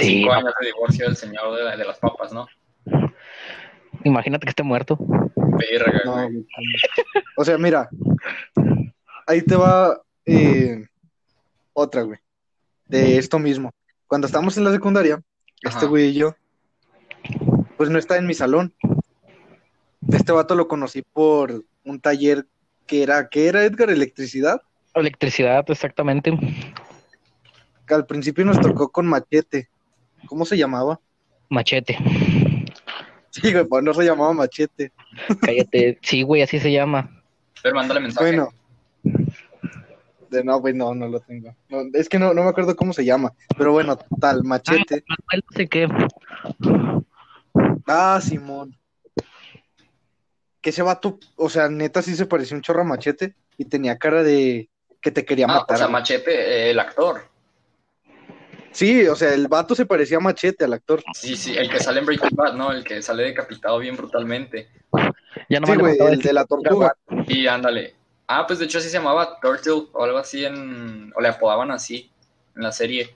Sí, cinco no. años de divorcio del señor de, la- de las papas, ¿no? Imagínate que esté muerto. Verga, No, güey. güey. O sea, mira, ahí te va eh, otra, güey, de esto mismo. Cuando estábamos en la secundaria, este güey y yo, pues no está en mi salón. Este vato lo conocí por un taller que era, ¿qué era, Edgar? ¿Electricidad? Electricidad, exactamente. Que al principio nos tocó con machete. ¿Cómo se llamaba? Machete. Sí, güey, pues no se llamaba machete. Cállate. Sí, güey, así se llama. Pero mándale mensaje. Bueno. De no, güey, no, no lo tengo. No, es que no, no me acuerdo cómo se llama. Pero bueno, tal, machete. Manuel, no sé qué. Ah, Simón. Que ese vato, o sea, neta sí se parecía un chorro a machete y tenía cara de que te quería Ah, o matar. sea, güey. Machete, eh, el actor. Sí, o sea, el vato se parecía a machete al actor. Sí, sí, el que sale en Breaking Bad, ¿no? El que sale decapitado bien brutalmente. Ya no Sí, güey, el de la tortuga. Y ándale. Ah, pues de hecho así se llamaba Turtle o algo así en... O le apodaban así en la serie.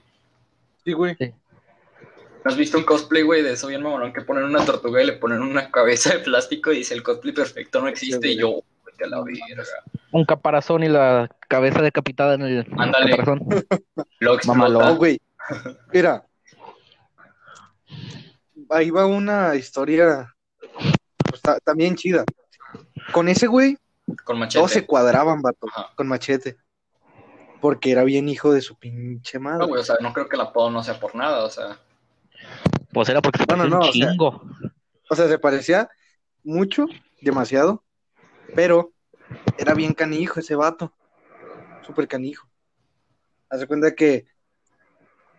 Sí, güey. ¿No has visto un cosplay, güey, de eso bien mamalón? Que ponen una tortuga y le ponen una cabeza de plástico y dice el cosplay perfecto no existe. Y yo, vete a la verga. Un caparazón y la cabeza decapitada en el Ándale. caparazón. Lo Mamalón. explota. No, güey. Mira. Ahí va una historia pues, ta- también chida. Con ese güey, Con machete. todos se cuadraban, vato, Ajá. con machete. Porque era bien hijo de su pinche No, madre. güey, o sea, no creo que el apodo no sea por nada, o sea. Pues era porque se Bueno, no, un o sea- chingo. O sea, se parecía mucho, demasiado, pero era bien canijo ese vato. Súper canijo. Haz cuenta que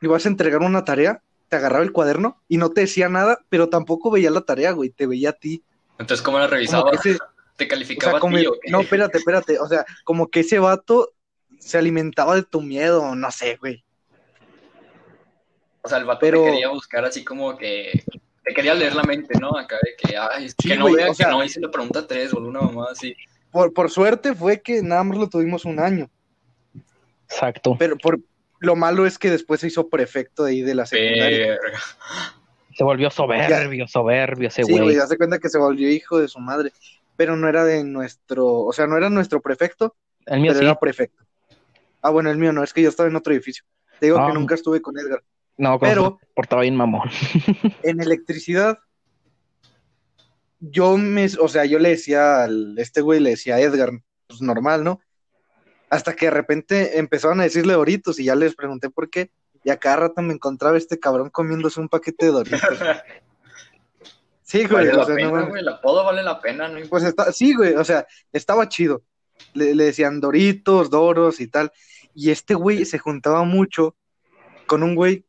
ibas a entregar una tarea, te agarraba el cuaderno y no te decía nada, pero tampoco veía la tarea, güey, te veía a ti. Entonces, ¿cómo la revisaba? ese- ¿Te o calificaba a como, ti o qué? no, espérate, espérate, o sea, como que ese vato se alimentaba de tu miedo, no sé, güey. O sea, el vato pero- te quería buscar así como que. Te quería leer la mente, ¿no? Acá de que, ay, Sí, que no güey, vea o sea- que no hice la pregunta 3 o una mamá así. Por, por suerte fue que nada más lo tuvimos un año, Exacto. pero por lo malo es que después se hizo prefecto de ahí de la secundaria. Verga. Se volvió soberbio, soberbio ese Sí, güey. güey, hace cuenta que se volvió hijo de su madre, pero no era de nuestro, o sea, no era nuestro prefecto, el mío pero sí. era prefecto. Ah, bueno, el mío no, es que yo estaba en otro edificio. Te digo Ah. que nunca estuve con Edgar. No, pero portaba bien mamón. En electricidad, yo me, o sea, yo le decía al, este güey le decía a Edgar, pues normal, ¿no? Hasta que de repente empezaron a decirle Doritos y ya les pregunté por qué, y a cada rato me encontraba este cabrón comiéndose un paquete de Doritos. Sí, güey, Vale la o sea, no pena, mames. güey. El apodo vale la pena, no. Pues está, sí, güey, o sea, estaba chido. Le, le decían Doritos, Doros y tal. Y este güey se juntaba mucho con un güey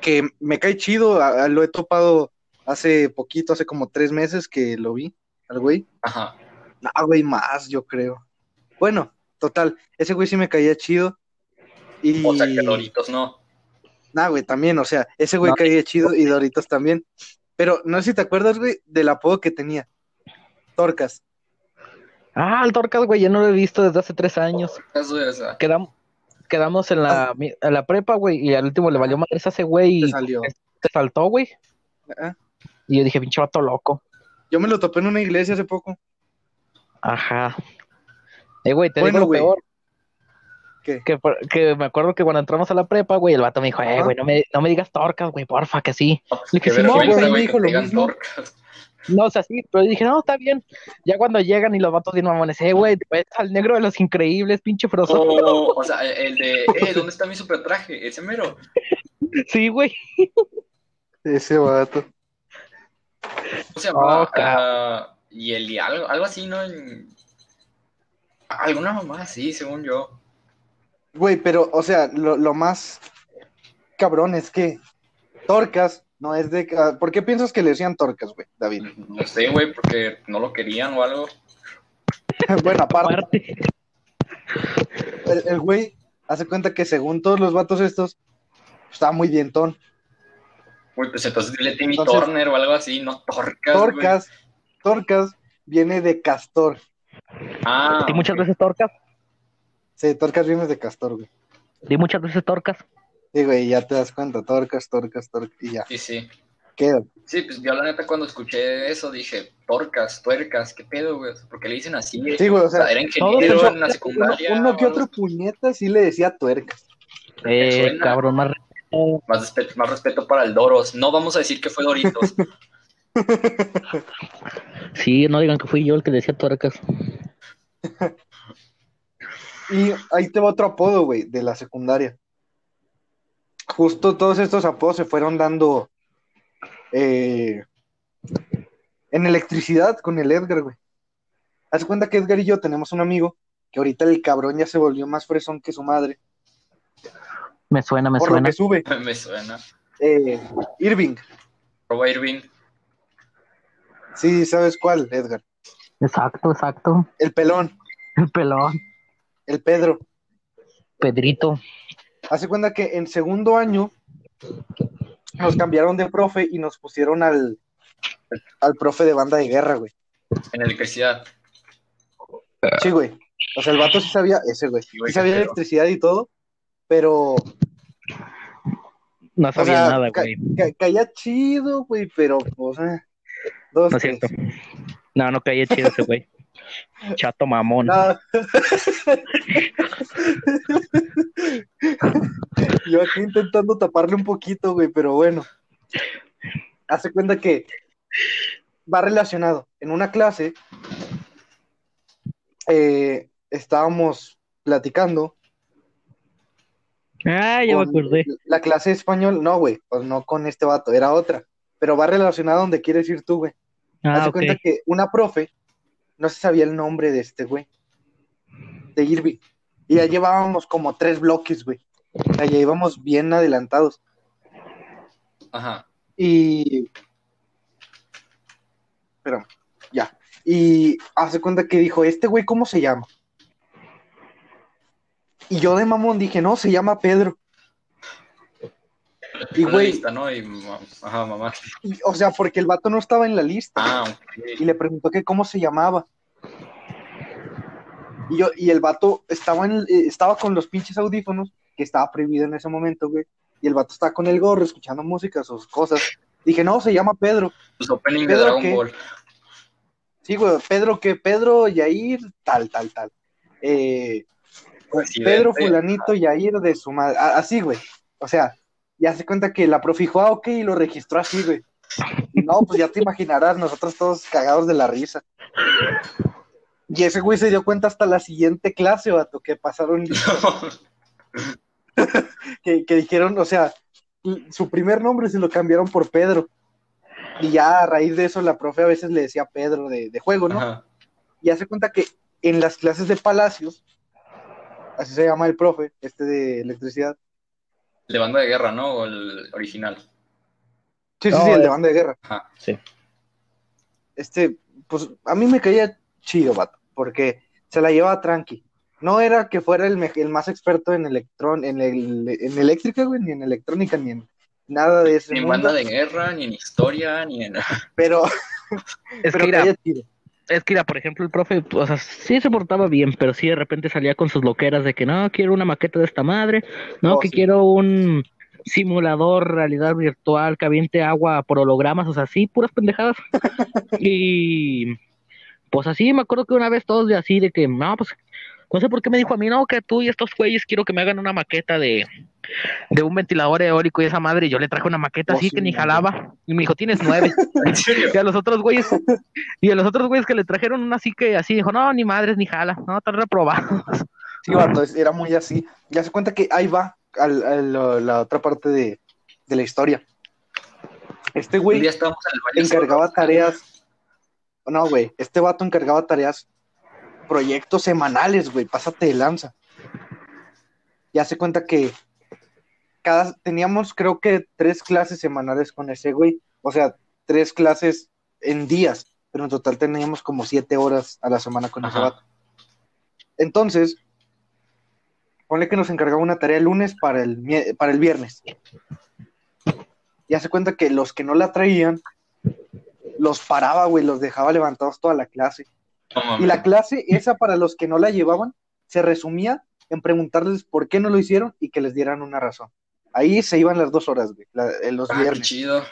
que me cae chido, a- a- lo he topado hace poquito, hace como tres meses que lo vi, al güey. Ajá. Ah, güey, más, yo creo. Bueno, total, ese güey sí me caía chido. Y... O sea, que Doritos no. Nah, güey, también, o sea, ese güey No. caía chido y Doritos también. Pero no sé si te acuerdas, güey, del apodo que tenía. Torcas. Ah, el Torcas, güey, ya no lo he visto desde hace tres años. Eso es, Quedamos, quedamos en la, en la prepa, güey, y al último le valió madres a ese güey Te y salió. se saltó, güey. Ah, Y yo dije, pinche vato loco. Yo me lo topé en una iglesia hace poco. Ajá. Eh, güey, te Bueno, digo lo peor. ¿Qué? Que, por- que me acuerdo que cuando entramos a la prepa, güey, el vato me dijo, eh, güey, no me, no me digas torcas, güey, porfa, que sí. no, pues, Le dije, Simón, vergüenza, güey, me dijo lo mismo. torcas. No, o sea, sí, pero dije, no, está bien. Ya cuando llegan y los vatos bien mamones, eh, güey, te ves al negro de los increíbles, pinche froso. O, o sea, el de, eh, ¿dónde está mi super traje? Ese mero. Sí, güey. Ese vato. ¿Cómo se llamaba? Oh, Ah, y el y algo, algo así, ¿no? En- Alguna mamá así, según yo. Güey, pero, o sea, lo, lo más cabrón es que Torcas no es de. ¿Por qué piensas que le decían Torcas, güey, David? No sé, güey, porque no lo querían o algo. bueno, aparte, Aparte. el, el güey hace cuenta que según todos los vatos estos, estaba muy dientón. Güey, pues entonces dile Timmy Entonces- Turner o algo así, no Torcas. güey. Torcas, Torcas viene de castor. Ah, Di muchas veces torcas. Sí, Torcas viene de castor, güey. Di muchas veces torcas. Sí, güey, ya te das cuenta, torcas, torcas, torcas, y ya, Sí, sí. Sí, pues yo la neta cuando escuché eso dije, torcas, tuercas, ¿qué pedo, güey? ¿Por qué le dicen así? Sí, güey, o O sea, era ingeniero en la uno, secundaria. uno que o otro puñeta sí le decía tuercas. Eh, cabrón, más respeto. Más respeto, más respeto para el Doros. No vamos a decir que fue Doritos. Sí, no digan que fui yo el que decía tuercas. Y ahí te va otro apodo, güey, de la secundaria. Justo todos estos apodos se fueron dando eh, en electricidad con el Edgar, güey. Haz cuenta que Edgar y yo tenemos un amigo que ahorita el cabrón ya se volvió más fresón que su madre, Me suena, me por lo suena. que sube. Me suena. Eh, Irving, Roba Irving. Sí, ¿sabes cuál, Edgar? Exacto, exacto. El pelón, El pelón, el Pedro. Pedrito. Hace cuenta que en segundo año nos cambiaron de profe y nos pusieron al, al profe de banda de guerra, güey. En electricidad. Sí, güey. O sea, el vato sí sabía, ese güey, Sí, güey, sí sabía electricidad y todo, pero, o No sabía sea, nada, güey. ca- caía chido, güey, pero, pues, eh, dos, No es cierto. No, no caía chido ese güey. Chato mamón. No. Yo aquí intentando taparle un poquito, güey, pero bueno. Hace cuenta que va relacionado. En una clase eh, estábamos platicando Ah, ya me acordé. la clase de español, no, güey, pues no con este vato, era otra, pero va relacionado donde quieres ir tú, güey. Haz Ah, cuenta que una profe no se sabía el nombre de este güey, de Irving, y ya llevábamos como tres bloques, güey. Ya íbamos bien adelantados. Ajá. Y. Espérame, ya. Y hace cuenta que dijo, ¿este güey cómo se llama? Y yo de mamón dije, no, se llama Pedro. Y güey, lista, ¿no? Y, ma- ajá, mamá. y- o sea, porque el vato no estaba en la lista. Ah, y le preguntó que cómo se llamaba. Y, yo, y el vato estaba, en, eh, estaba con los pinches audífonos, que estaba prohibido en ese momento, güey. Y el vato estaba con el gorro, escuchando música, sus cosas. Dije, no, se llama Pedro. Tus opening de ¿Pedro Dragon? Ball. Sí, güey, Pedro que Pedro, Yair, tal, tal, tal. Eh. Pedro fulanito, Yair de su madre. Así, güey. O sea, ya se cuenta que la profe dijo, ah, ok, y lo registró así, güey. Y No, pues ya te imaginarás, nosotros todos cagados de la risa. Y ese güey se dio cuenta hasta la siguiente clase, vato, que pasaron, que, que dijeron, o sea, su primer nombre se lo cambiaron por Pedro. Y ya a raíz de eso la profe a veces le decía Pedro de, de juego, ¿no? Ajá. Y hace cuenta que en las clases de Palacios, así se llama el profe, este de electricidad. De banda de guerra, ¿no? O el original. Sí, sí, No, sí, el de es- banda de guerra. Ajá. Sí. Este, pues a mí me caía chido, vato, porque se la llevaba tranqui. No era que fuera el, más experto en electrón, en, el, en eléctrica, güey, ni en electrónica, ni en nada de ese Ni en mundo, banda de guerra, ni en historia, ni en. pero, Es pero que, caía chido. Es que, mira, por ejemplo, el profe, o sea, sí se portaba bien, pero sí de repente salía con sus loqueras de que no, quiero una maqueta de esta madre, no, Oh, que sí. quiero un simulador realidad virtual que aviente agua por hologramas, o sea, sí, puras pendejadas. y pues así, me acuerdo que una vez todos de así, de que, no, pues, no sé por qué me dijo a mí, no, que tú y estos güeyes quiero que me hagan una maqueta de, de un ventilador eólico y esa madre, y yo le traje una maqueta Oh, así sí, que ni jalaba, y me dijo, tienes nueve. Y a los otros güeyes, y a los otros güeyes que le trajeron una así que así dijo, no, ni madres, ni jala, no, están reprobados. Sí, vato, era muy así. Ya se cuenta que ahí va al- a la, la otra parte de, de la historia. Este güey encargaba tareas. No, güey, este vato encargaba tareas, proyectos semanales, güey, pásate de lanza. Ya se cuenta que cada, teníamos creo que tres clases semanales con ese güey, o sea, tres clases en días, pero en total teníamos como siete horas a la semana con ese vato. Entonces, ponle que nos encargaba una tarea el lunes para el, para el viernes. Ya se cuenta que los que no la traían, los paraba, güey, los dejaba levantados toda la clase. Y la clase, esa para los que no la llevaban, se resumía en preguntarles por qué no lo hicieron y que les dieran una razón. Ahí se iban las dos horas, güey, la- en los Ah, qué viernes. chido.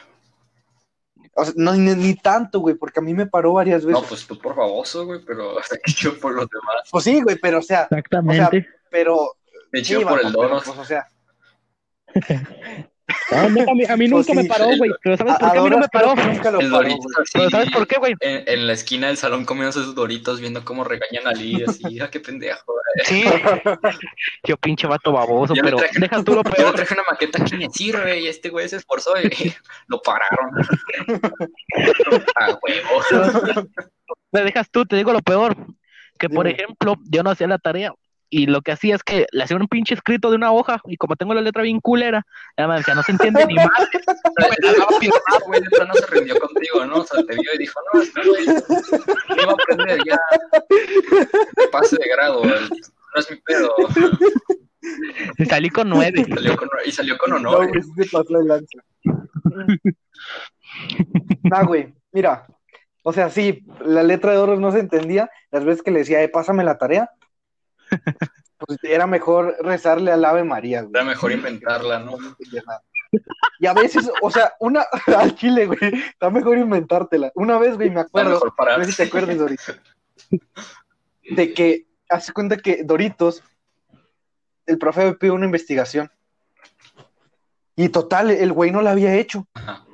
O sea, no, ni, ni tanto, güey, porque a mí me paró varias veces. No, pues tú por baboso, güey, pero o sea, qué chido por los demás. Pues sí, güey, pero o sea, Exactamente. pero Qué sí, chido por el pero, Doros. pues, o sea, No, neta, a mí, a mí Pues nunca me paró, güey. Pero ¿sabes por qué a mí no me paró? nunca lo El paró, Doritos güey. así. Pero ¿sabes por qué, güey? En, en la esquina del salón comiendo sus doritos, viendo cómo regañan a Lee, así, ah, qué pendejo. Sí. Yo pinche vato baboso, Yo pero traje- deja tú lo Yo peor. traje una maqueta que me sirve y este güey se esforzó y lo pararon. A huevo. Me dejas tú, te digo lo peor. Que por ejemplo, yo no hacía la tarea y lo que hacía es que le hacía un pinche escrito de una hoja y como tengo la letra bien culera, ya me decía, no se entiende ni más. Güey, no se rindió contigo, ¿no? O sea, te vio y dijo, no, este güey no iba a aprender ya. Pase de grado, el- no es mi pedo. Y salí con nueve. Salió con- y salió con No, honor. güey, se pasó de lanza. nah, güey, mira. O sea, sí, la letra de Doros no se entendía. Las veces que le decía, eh, pásame la tarea, pues era mejor rezarle al Ave María, güey. Era mejor inventarla, ¿no? Y a veces, o sea, una, al chile, güey, está mejor inventártela. Una vez, güey, me acuerdo, no sé si te acuerdas, Doritos, de que, hace cuenta que Doritos, el profe me pidió una investigación. Y total, el güey no la había hecho. Ajá.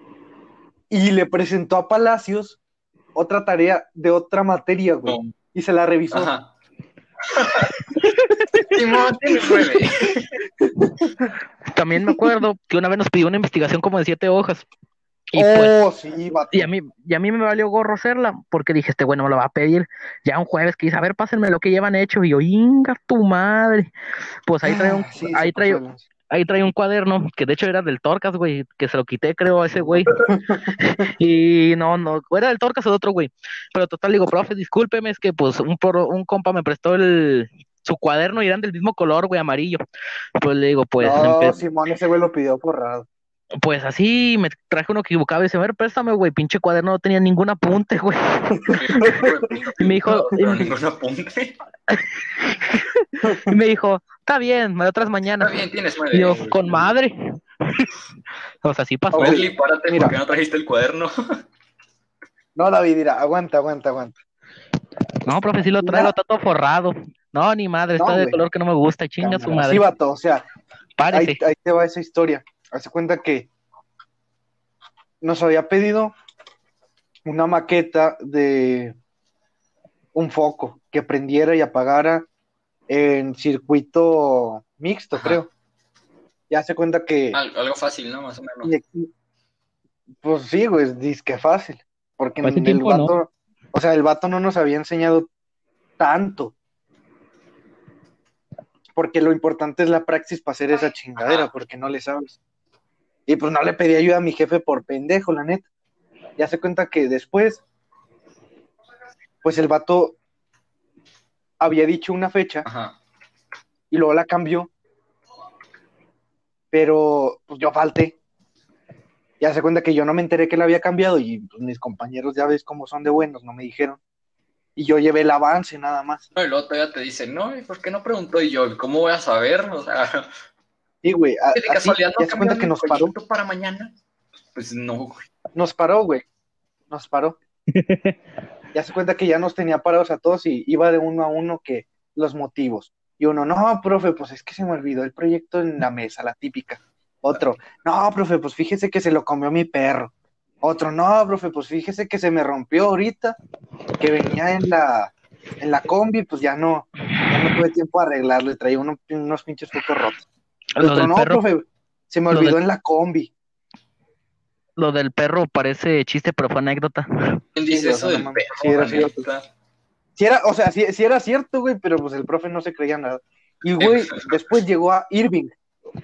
Y le presentó a Palacios otra tarea de otra materia, güey. No. Y se la revisó. Ajá. Simón, tienes nueve. También me acuerdo que una vez nos pidió una investigación como de siete hojas. Y pues, oh, sí, vato. y a mí, y a mí me valió gorro hacerla, porque dije, este güey no me lo va a pedir. Ya un jueves que dice, a ver, pásenme lo que llevan hecho. Y yo, inga tu madre. Pues ahí trae un, Ah, sí, ahí se ahí trae un cuaderno, que de hecho era del Torcas, güey, que se lo quité, creo, a ese güey. y no, no, era del Torcas o de otro güey. Pero total, digo, profe, discúlpeme, es que pues un, pro- un compa me prestó el su cuaderno y eran del mismo color, güey, amarillo. Pues le digo, pues, no, Simón, ese güey lo pidió forrado. Pues así me traje uno equivocado y dice, a ver, préstame, güey, pinche cuaderno no tenía ningún apunte, güey. Y me dijo- Pero ningún apunte. Y me dijo, está bien, me da otras Está mañanas. bien, tienes nueve. Y yo, con madre. o sea, sí pasó. Ok. Wesley, párate, Mira. ¿por qué no trajiste el cuaderno? No, David, mira, aguanta, aguanta, aguanta. No, profe, sí lo traigo, está todo forrado. No, ni madre, No, está de color que no me gusta, chinga su madre. Sí, vato, o sea, Párese. ahí, ahí te va esa historia. Hace cuenta que nos había pedido una maqueta de un foco que prendiera y apagara en circuito mixto, Ajá. creo. Ya se cuenta que, Al- Algo fácil, ¿no? Más o menos. pues sí, güey, disque fácil. Porque el tiempo, ¿no? vato, o sea, el vato no nos había enseñado tanto. Porque lo importante es la praxis para hacer esa chingadera, Ajá. porque no le sabes. Y pues no le pedí ayuda a mi jefe por pendejo, la neta. Ya se cuenta que después, pues el vato había dicho una fecha Ajá. y luego la cambió. Pero pues yo falté. Ya se cuenta que yo no me enteré que la había cambiado y pues, mis compañeros ya ves cómo son de buenos, no me dijeron. Y yo llevé el avance nada más. No, y luego todavía te dicen, no, ¿y por qué no preguntó? Y yo, ¿cómo voy a saber? O sea, Sí, güey, a- de así, casualidad no ya se cuenta que nos paró, para mañana. Pues no, güey. nos paró, güey, nos paró. Ya se cuenta que ya nos tenía parados a todos y iba de uno a uno que los motivos. Y uno, no, profe, pues es que se me olvidó el proyecto en la mesa, la típica. Otro, no, profe, pues fíjese que se lo comió mi perro. Otro, no, profe, pues fíjese que se me rompió ahorita, que venía en la, en la combi, pues ya no, ya no tuve tiempo a arreglarlo y traía uno- unos pinches focos rotos. El Lo otro, del no, perro, profe, se me olvidó del- en la combi. lo del perro parece chiste, pero fue anécdota. ¿Quién dice Sí, eso del perro? sí era cierto. o sea, si, era cierto, güey, pero pues el profe no se creía nada. Y, güey, después llegó a Irving.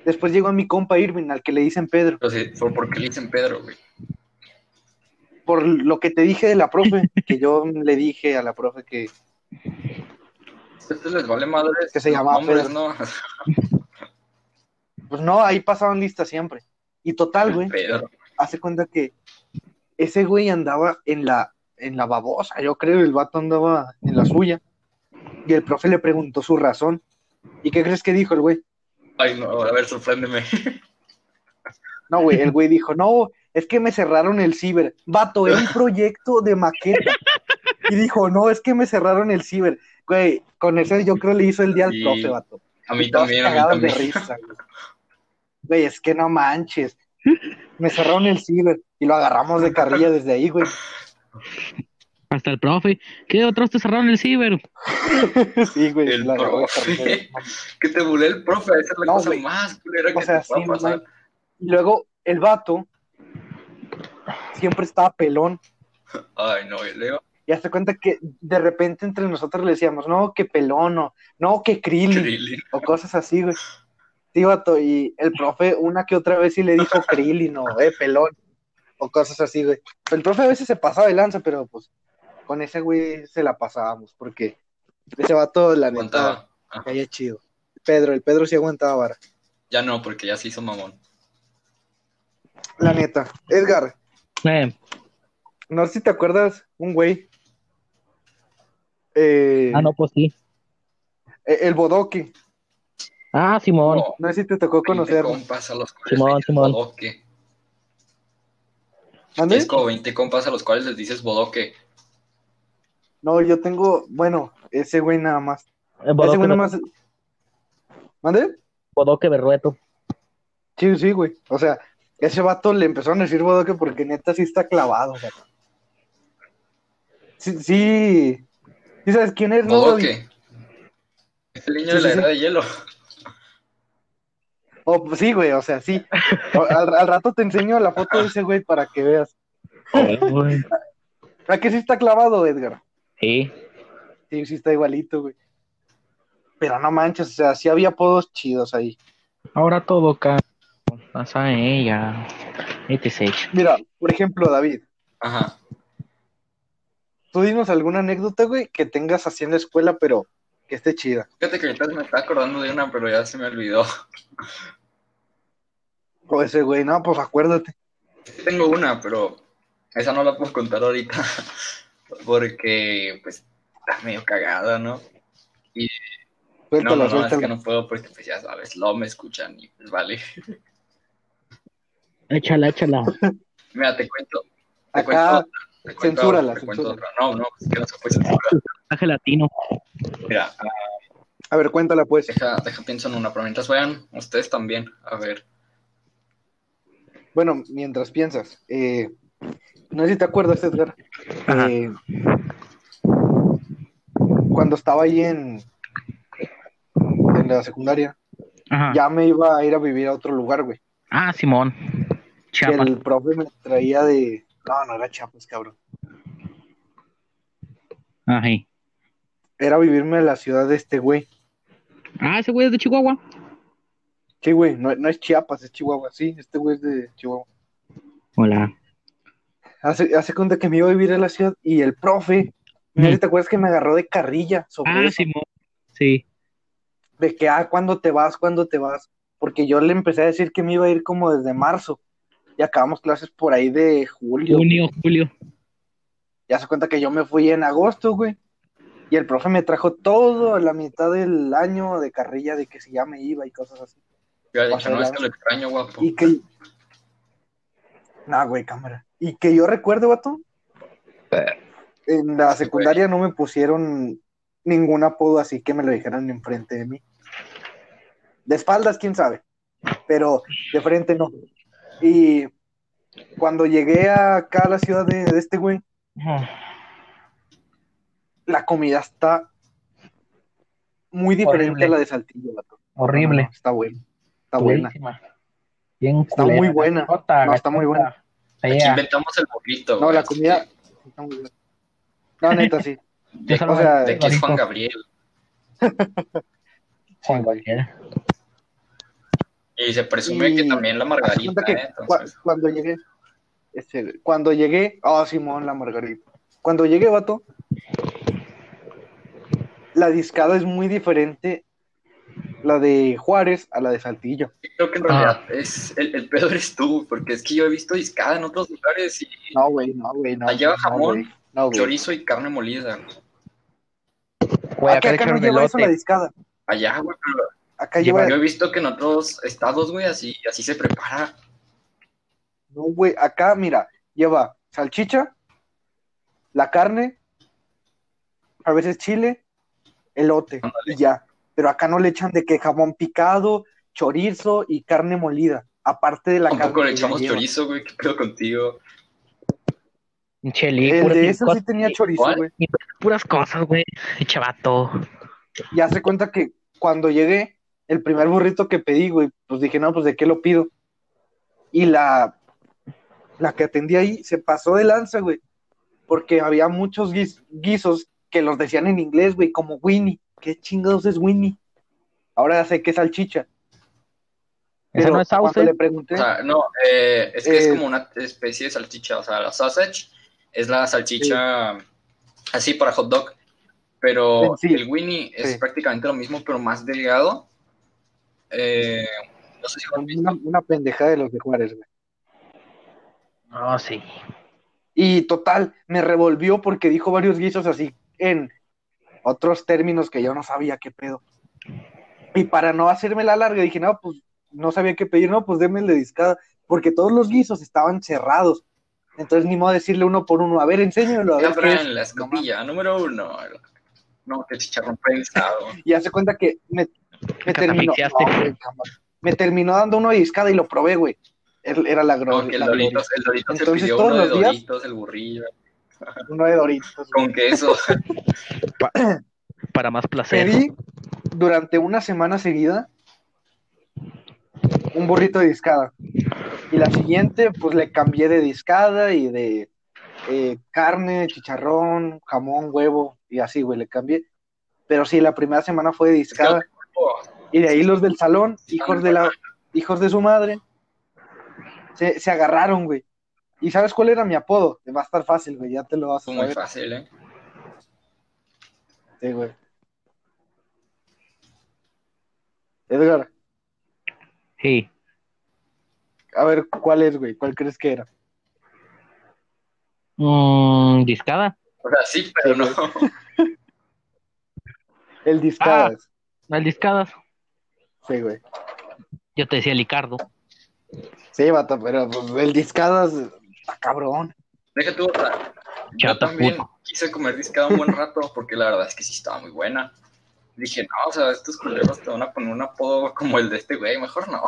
Después llegó a mi compa Irving, al que le dicen Pedro. Pero sí, ¿por, qué le dicen Pedro, güey? Por lo que te dije de la profe, que yo le dije a la profe que, A ustedes les vale madre. Que se llamaba nombres, Pedro. ¿no? Pues no, ahí pasaban lista siempre. Y total, güey, hace cuenta que ese güey andaba en la, en la babosa, yo creo, el vato andaba en la suya. Y el profe le preguntó su razón. ¿Y qué crees que dijo el güey? Ay, no, a ver, sorpréndeme. No, güey, el güey dijo, no, es que me cerraron el ciber. Vato, era un proyecto de maqueta. Y dijo, no, es que me cerraron el ciber. Güey, con ese yo creo le hizo el día al profe, vato. A mí también, a mí cagados de también. risa, güey. Es que no manches. Me cerraron el ciber y lo agarramos de carrilla desde ahí, güey. Hasta el profe. ¿Qué otros te cerraron el ciber? Sí, güey. El profe. Que te bulé el profe, esa es la No, cosa güey. más culera O que sea, te sí, pasar. Y luego el vato siempre estaba pelón. Ay, no, y Leo. Y hazte cuenta que de repente entre nosotros le decíamos, no, que pelón, o no, que Krillin, Krillin. o cosas así, güey. Sí, vato, y el profe una que otra vez sí le dijo Krillin, o eh, pelón, o cosas así, güey. El profe a veces se pasaba de lanza, pero pues con ese güey se la pasábamos, porque ese vato, la neta, Aguantaba. Caía chido. Pedro, el Pedro sí aguantaba vara. Ya no, porque ya se hizo mamón. La neta. Edgar, Eh, no sé si te acuerdas, un güey. eh, ah, no, pues sí. eh, el Bodoque. Ah, Simón. No, No sé si te tocó 20 conocerlo. compas a los cuales Simón, Simón. bodoque. ¿Mande? Es como 20 compas a los cuales les dices bodoque. No, yo tengo, bueno, ese güey nada más. El Ese güey nada más. ¿Mande? bodoque berrueto. Sí, sí, güey. O sea, ese vato le empezaron a decir Bodoque porque neta sí está clavado, güey. Sí, sí. ¿Sí sabes quién es, no? Bodoque. Es el niño Sí, de la sí, sí. edad de hielo. Oh, pues sí, güey, o sea, sí. Al, al rato te enseño la foto de ese güey para que veas. Uy, ¿A que sí está clavado, Edgar? Sí. Sí, sí está igualito, güey. Pero no manches, o sea, sí había apodos chidos ahí. Ahora todo cambia. Pasa ella. Etc. Mira, por ejemplo, David, Ajá. tú dinos alguna anécdota, güey, que tengas así en la escuela, pero que esté chida. Fíjate que ahorita me está acordando de una, pero ya se me olvidó. O ese güey, no, pues acuérdate. Tengo una, pero esa no la puedo contar ahorita. Porque, pues, está medio cagada, ¿no? Y no, Suéltala, no, no, es que no puedo porque, pues, ya sabes, lo me escuchan y, pues, vale. Échala, échala. Mira, te cuento. Te Acá, cuento otra, te cuento censúrala. No, no, es que no se puede censurar. Está gelatino. Mira, ah, a ver, cuéntala, pues. deja, deja pienso en una, pero mientras vayan, ustedes también, a ver. Bueno, mientras piensas, eh, no sé si te acuerdas, Edgar, Ajá. eh, cuando estaba ahí en, en la secundaria, Ajá. ya me iba a ir a vivir a otro lugar, güey. Ah, Simón. Que el profe me traía de... No, no era Chiapas, cabrón. Ajá. Era vivirme a la ciudad de este güey. Ah, ese güey es de Chihuahua. Sí, güey, no, no es Chiapas, es Chihuahua. Sí, este güey es de Chihuahua. Hola. Hace, hace cuenta que me iba a vivir a la ciudad y el profe, sé si te acuerdas que me agarró de carrilla sobre Ah, eso. Sí. de que, ah, ¿cuándo te vas? ¿Cuándo te vas? Porque yo le empecé a decir que me iba a ir como desde marzo y acabamos clases por ahí de julio. Junio, julio. Ya se cuenta que yo me fui en agosto, güey. Y el profe me trajo todo la mitad del año de carrilla de que si ya me iba y cosas así. Pasa dicho, no, de es que lo extraño, guapo. Y que... Nah, güey, cámara. Y que yo recuerdo, vato, en la secundaria no me pusieron ningún apodo así que me lo dijeran enfrente de mí. De espaldas, quién sabe, pero de frente no. Y cuando llegué acá a la ciudad de, de este güey, la comida está muy diferente Horrible. a la de Saltillo. Horrible. No, está buena. Está buena. Bien Está muy buena. No, está muy buena. Aquí inventamos el burrito. No, güey, la comida está muy buena. No, neta, sí. O sea, de aquí es Juan. Gabriel. Con cualquiera. Y se presume Y que también la margarita, que ¿eh? Entonces, cuando llegué, este, cuando llegué, ah, Simón, la Margarita. Cuando llegué, vato, la discada es muy diferente, la de Juárez a la de Saltillo. creo que en realidad es el, el pedo eres tú, porque es que yo he visto discada en otros lugares y No, güey, no, güey, no. Allá jamón, No, chorizo y carne molida. Güey, Acá, acá no lleva eso la discada. Allá, güey, pero Acá lleva, yo he visto que en otros estados, güey, así, así se prepara. No, güey, acá, mira, lleva salchicha, la carne, a veces chile, elote y ya. Pero acá no le echan de que jamón picado, chorizo y carne molida, aparte de la carne. Tampoco le ya echamos chorizo, güey. ¿Qué pedo contigo? Cheli, El de eso sí tenía chorizo, güey. puras cosas, güey. Chavato. Y hace cuenta que cuando llegué, el primer burrito que pedí, güey, pues dije, no, pues de qué lo pido. Y la, la que atendía ahí se pasó de lanza, güey, porque había muchos guis- guisos que los decían en inglés, güey, como Winnie. ¿Qué chingados es Winnie? Ahora ya sé que es salchicha. ¿Esa Pero no es cuando sauce? le pregunté, O sea, no, eh, es que es Eh, como una especie de salchicha. O sea, la sausage es la salchicha así para hot dog. Pero sí. el Winnie es Sí. prácticamente lo mismo, pero más delgado. Eh, no sé si lo han visto. una, una pendejada de los de Juárez, güey. No, sí. Y total, me revolvió porque dijo varios guisos así en otros términos que yo no sabía qué pedo. Y para no hacerme la larga, dije, no, pues no sabía qué pedir, no, pues déme el de discada, porque todos los guisos estaban cerrados. Entonces ni modo decirle uno por uno, a ver, enséñamelo, a ver qué es. Abran la escotilla, número uno. No, que chicharrón prensado. Y hace cuenta que me, me terminó, no, güey, me terminó dando uno de discada y lo probé, güey. Era la, gro- Como que el Doritos, el Doritos se Entonces, pidió todos uno de los días- Doritos, el burrillo, uno de Doritos. güey. con queso. Para más placer. Pedí durante una semana seguida un burrito de discada. Y la siguiente, pues le cambié de discada y de eh, carne, chicharrón, jamón, huevo y así, güey, le cambié. Pero sí, la primera semana fue de discada. Y de ahí los del salón, hijos de la, hijos de su madre, se, se agarraron, güey. ¿Y sabes cuál era mi apodo? Va a estar fácil, güey, ya te lo vas a Fue muy saber. fácil, ¿eh? Sí, güey. Edgar, Sí. a ver, ¿cuál es, güey? ¿Cuál crees que era? Mm, discada. O sea, sí, pero no. El discadas. El discadas. Sí, güey. Yo te decía Licardo. Sí, vato, pero pues, el discadas está cabrón. Deja tú, o sea, yo también puto. quise comer discada un buen rato porque la verdad es que sí estaba muy buena. Dije, no, o sea, estos culeros te van a poner un apodo como el de este güey, mejor no.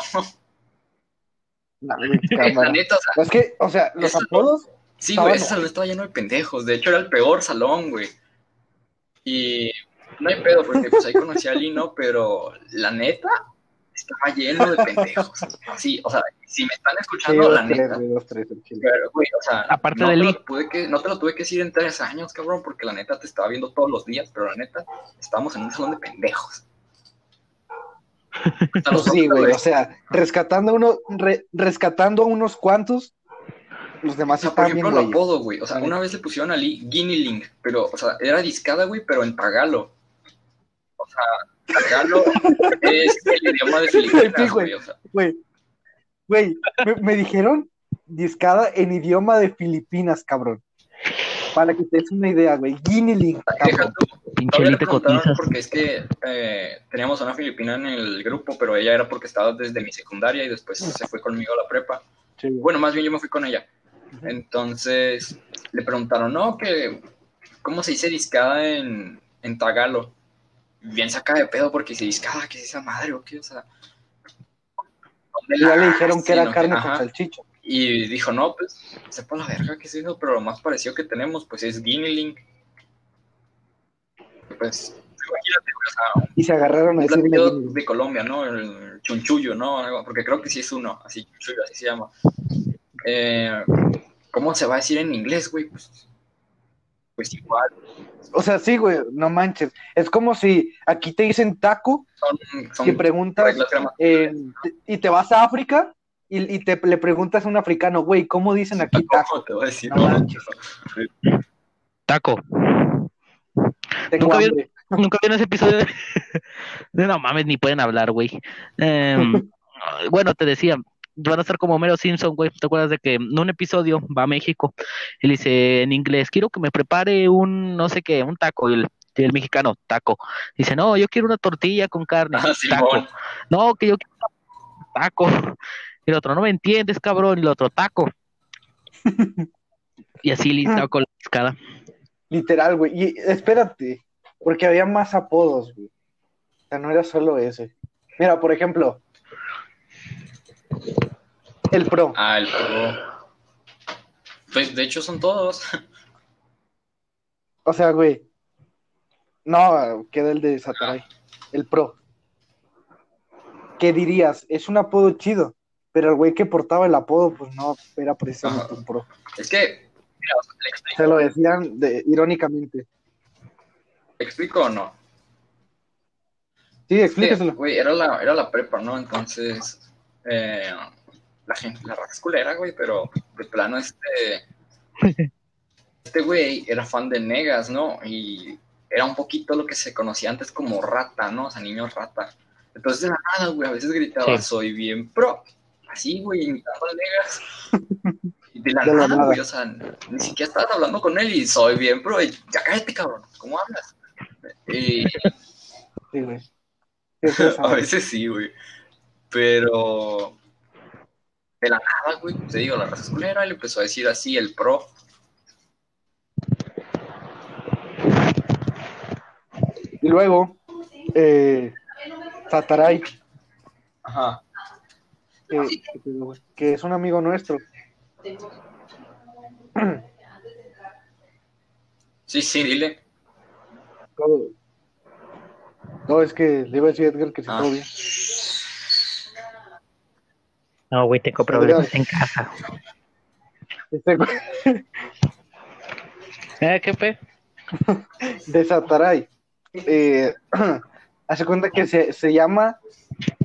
La neta, o sea, Es que, o sea, los Eso- apodos, sí, güey, ese salón estaba lleno de pendejos. De hecho, era el peor salón, güey. Y no hay pedo, porque pues ahí conocí a Lino, pero la neta estaba lleno de pendejos. Así, o sea, si me están sí, escuchando, la tres, neta. güey, dos, tres, el chile. Pero, güey, o sea, Aparte no, de te lo tuve que, no te lo tuve que decir en tres años, cabrón, porque la neta te estaba viendo todos los días, pero la neta, estábamos en un salón de pendejos. Sí, güey, o sea, rescatando a uno, re- rescatando a unos cuantos, los O demás sea, por bien, ejemplo, el güey. apodo, güey. O sea, una vez le pusieron a Lee Guinealing, pero, o sea, era discada, güey, pero en tagalo. O sea, tagalo es el idioma de Filipinas, güey. güey. O sea, Güey, güey, me, me dijeron discada en idioma de Filipinas, cabrón. Para que te des una idea, güey. Deja cabrón. Pinche Todavía le Lee te preguntaron cotizas. porque es que eh, teníamos a una filipina en el grupo, pero ella era porque estaba desde mi secundaria y después se fue conmigo a la prepa. Sí. Bueno, más bien yo me fui con ella. Entonces le preguntaron, no, que ¿cómo se dice discada en, en tagalo? Bien saca de pedo porque si discada, ¿qué es esa madre o qué? O sea, ¿dónde Y ya le dijeron sí, que era carne con salchicha. Y dijo, no, pues, sepa la verga qué es eso, pero lo más parecido que tenemos, pues, es Guinealing. Pues, imagínate, güey, o sea, Y se agarraron a un de Colombia, ¿no? El chunchullo, ¿no? Porque creo que sí es uno, así, chunchullo, así se llama. Eh, ¿Cómo se va a decir en inglés, güey? Pues, pues igual, O sea, sí, güey, no manches. Es como si aquí te dicen taco son, preguntas eh, y te vas a África y, y te le preguntas a un africano, güey, ¿cómo dicen aquí taco? ¿Cómo te voy a decir? No No, manches. Taco. Tengo Nunca vi- hambre. Nunca vieron ese episodio de... de no mames, ni pueden hablar, güey. Em, bueno, te decía, van a estar como Mero Simpson, güey. ¿Te acuerdas de que en un episodio va a México? Él dice en inglés, quiero que me prepare un, no sé qué, un taco. Y el, y el mexicano, taco. Dice, no, yo quiero una tortilla con carne. Ah, taco. Simón. No, que yo quiero un taco. Y el otro, no me entiendes, cabrón. Y el otro, taco. y así listado con la escada. Literal, güey. Y espérate, porque había más apodos, güey. O sea, no era solo ese. Mira, por ejemplo, el pro. Ah, el pro. Pues de hecho son todos. O sea, güey. No, queda el de Sataray. El pro. ¿Qué dirías? Es un apodo chido. Pero el güey que portaba el apodo, pues no era precisamente un pro. Es que, mira, o sea, ¿le explico, Se lo decían de, irónicamente. ¿le explico o no? Sí, Es que, explíqueselo. Güey, era la, era la prepa, ¿no? Entonces, eh, la gente, la raza es culera, güey, pero de plano este, este güey era fan de Negas, ¿no? Y era un poquito lo que se conocía antes como rata, ¿no? O sea, niño rata. Entonces, de la nada, güey, a veces gritaba, Sí. soy bien pro. Así, güey, imitando al Negas. Y de la De nada, nada. güey, o sea, ni siquiera estabas hablando con él y soy bien pro. Y ya cállate, cabrón, ¿cómo hablas? Y Sí, güey. Sí, a veces sí, güey. Pero de la nada, güey, te digo, la raza es culera y le empezó a decir así el pro. Y luego, eh, Sataray, Ajá. que, que es un amigo nuestro. Sí, sí, dile. No, es que le iba a decir a Edgar que si Ah. todo bien. No, güey, tengo problemas en casa. Este ¿Eh, qué pe? de Sataray. Eh, hace cuenta que se, se llama.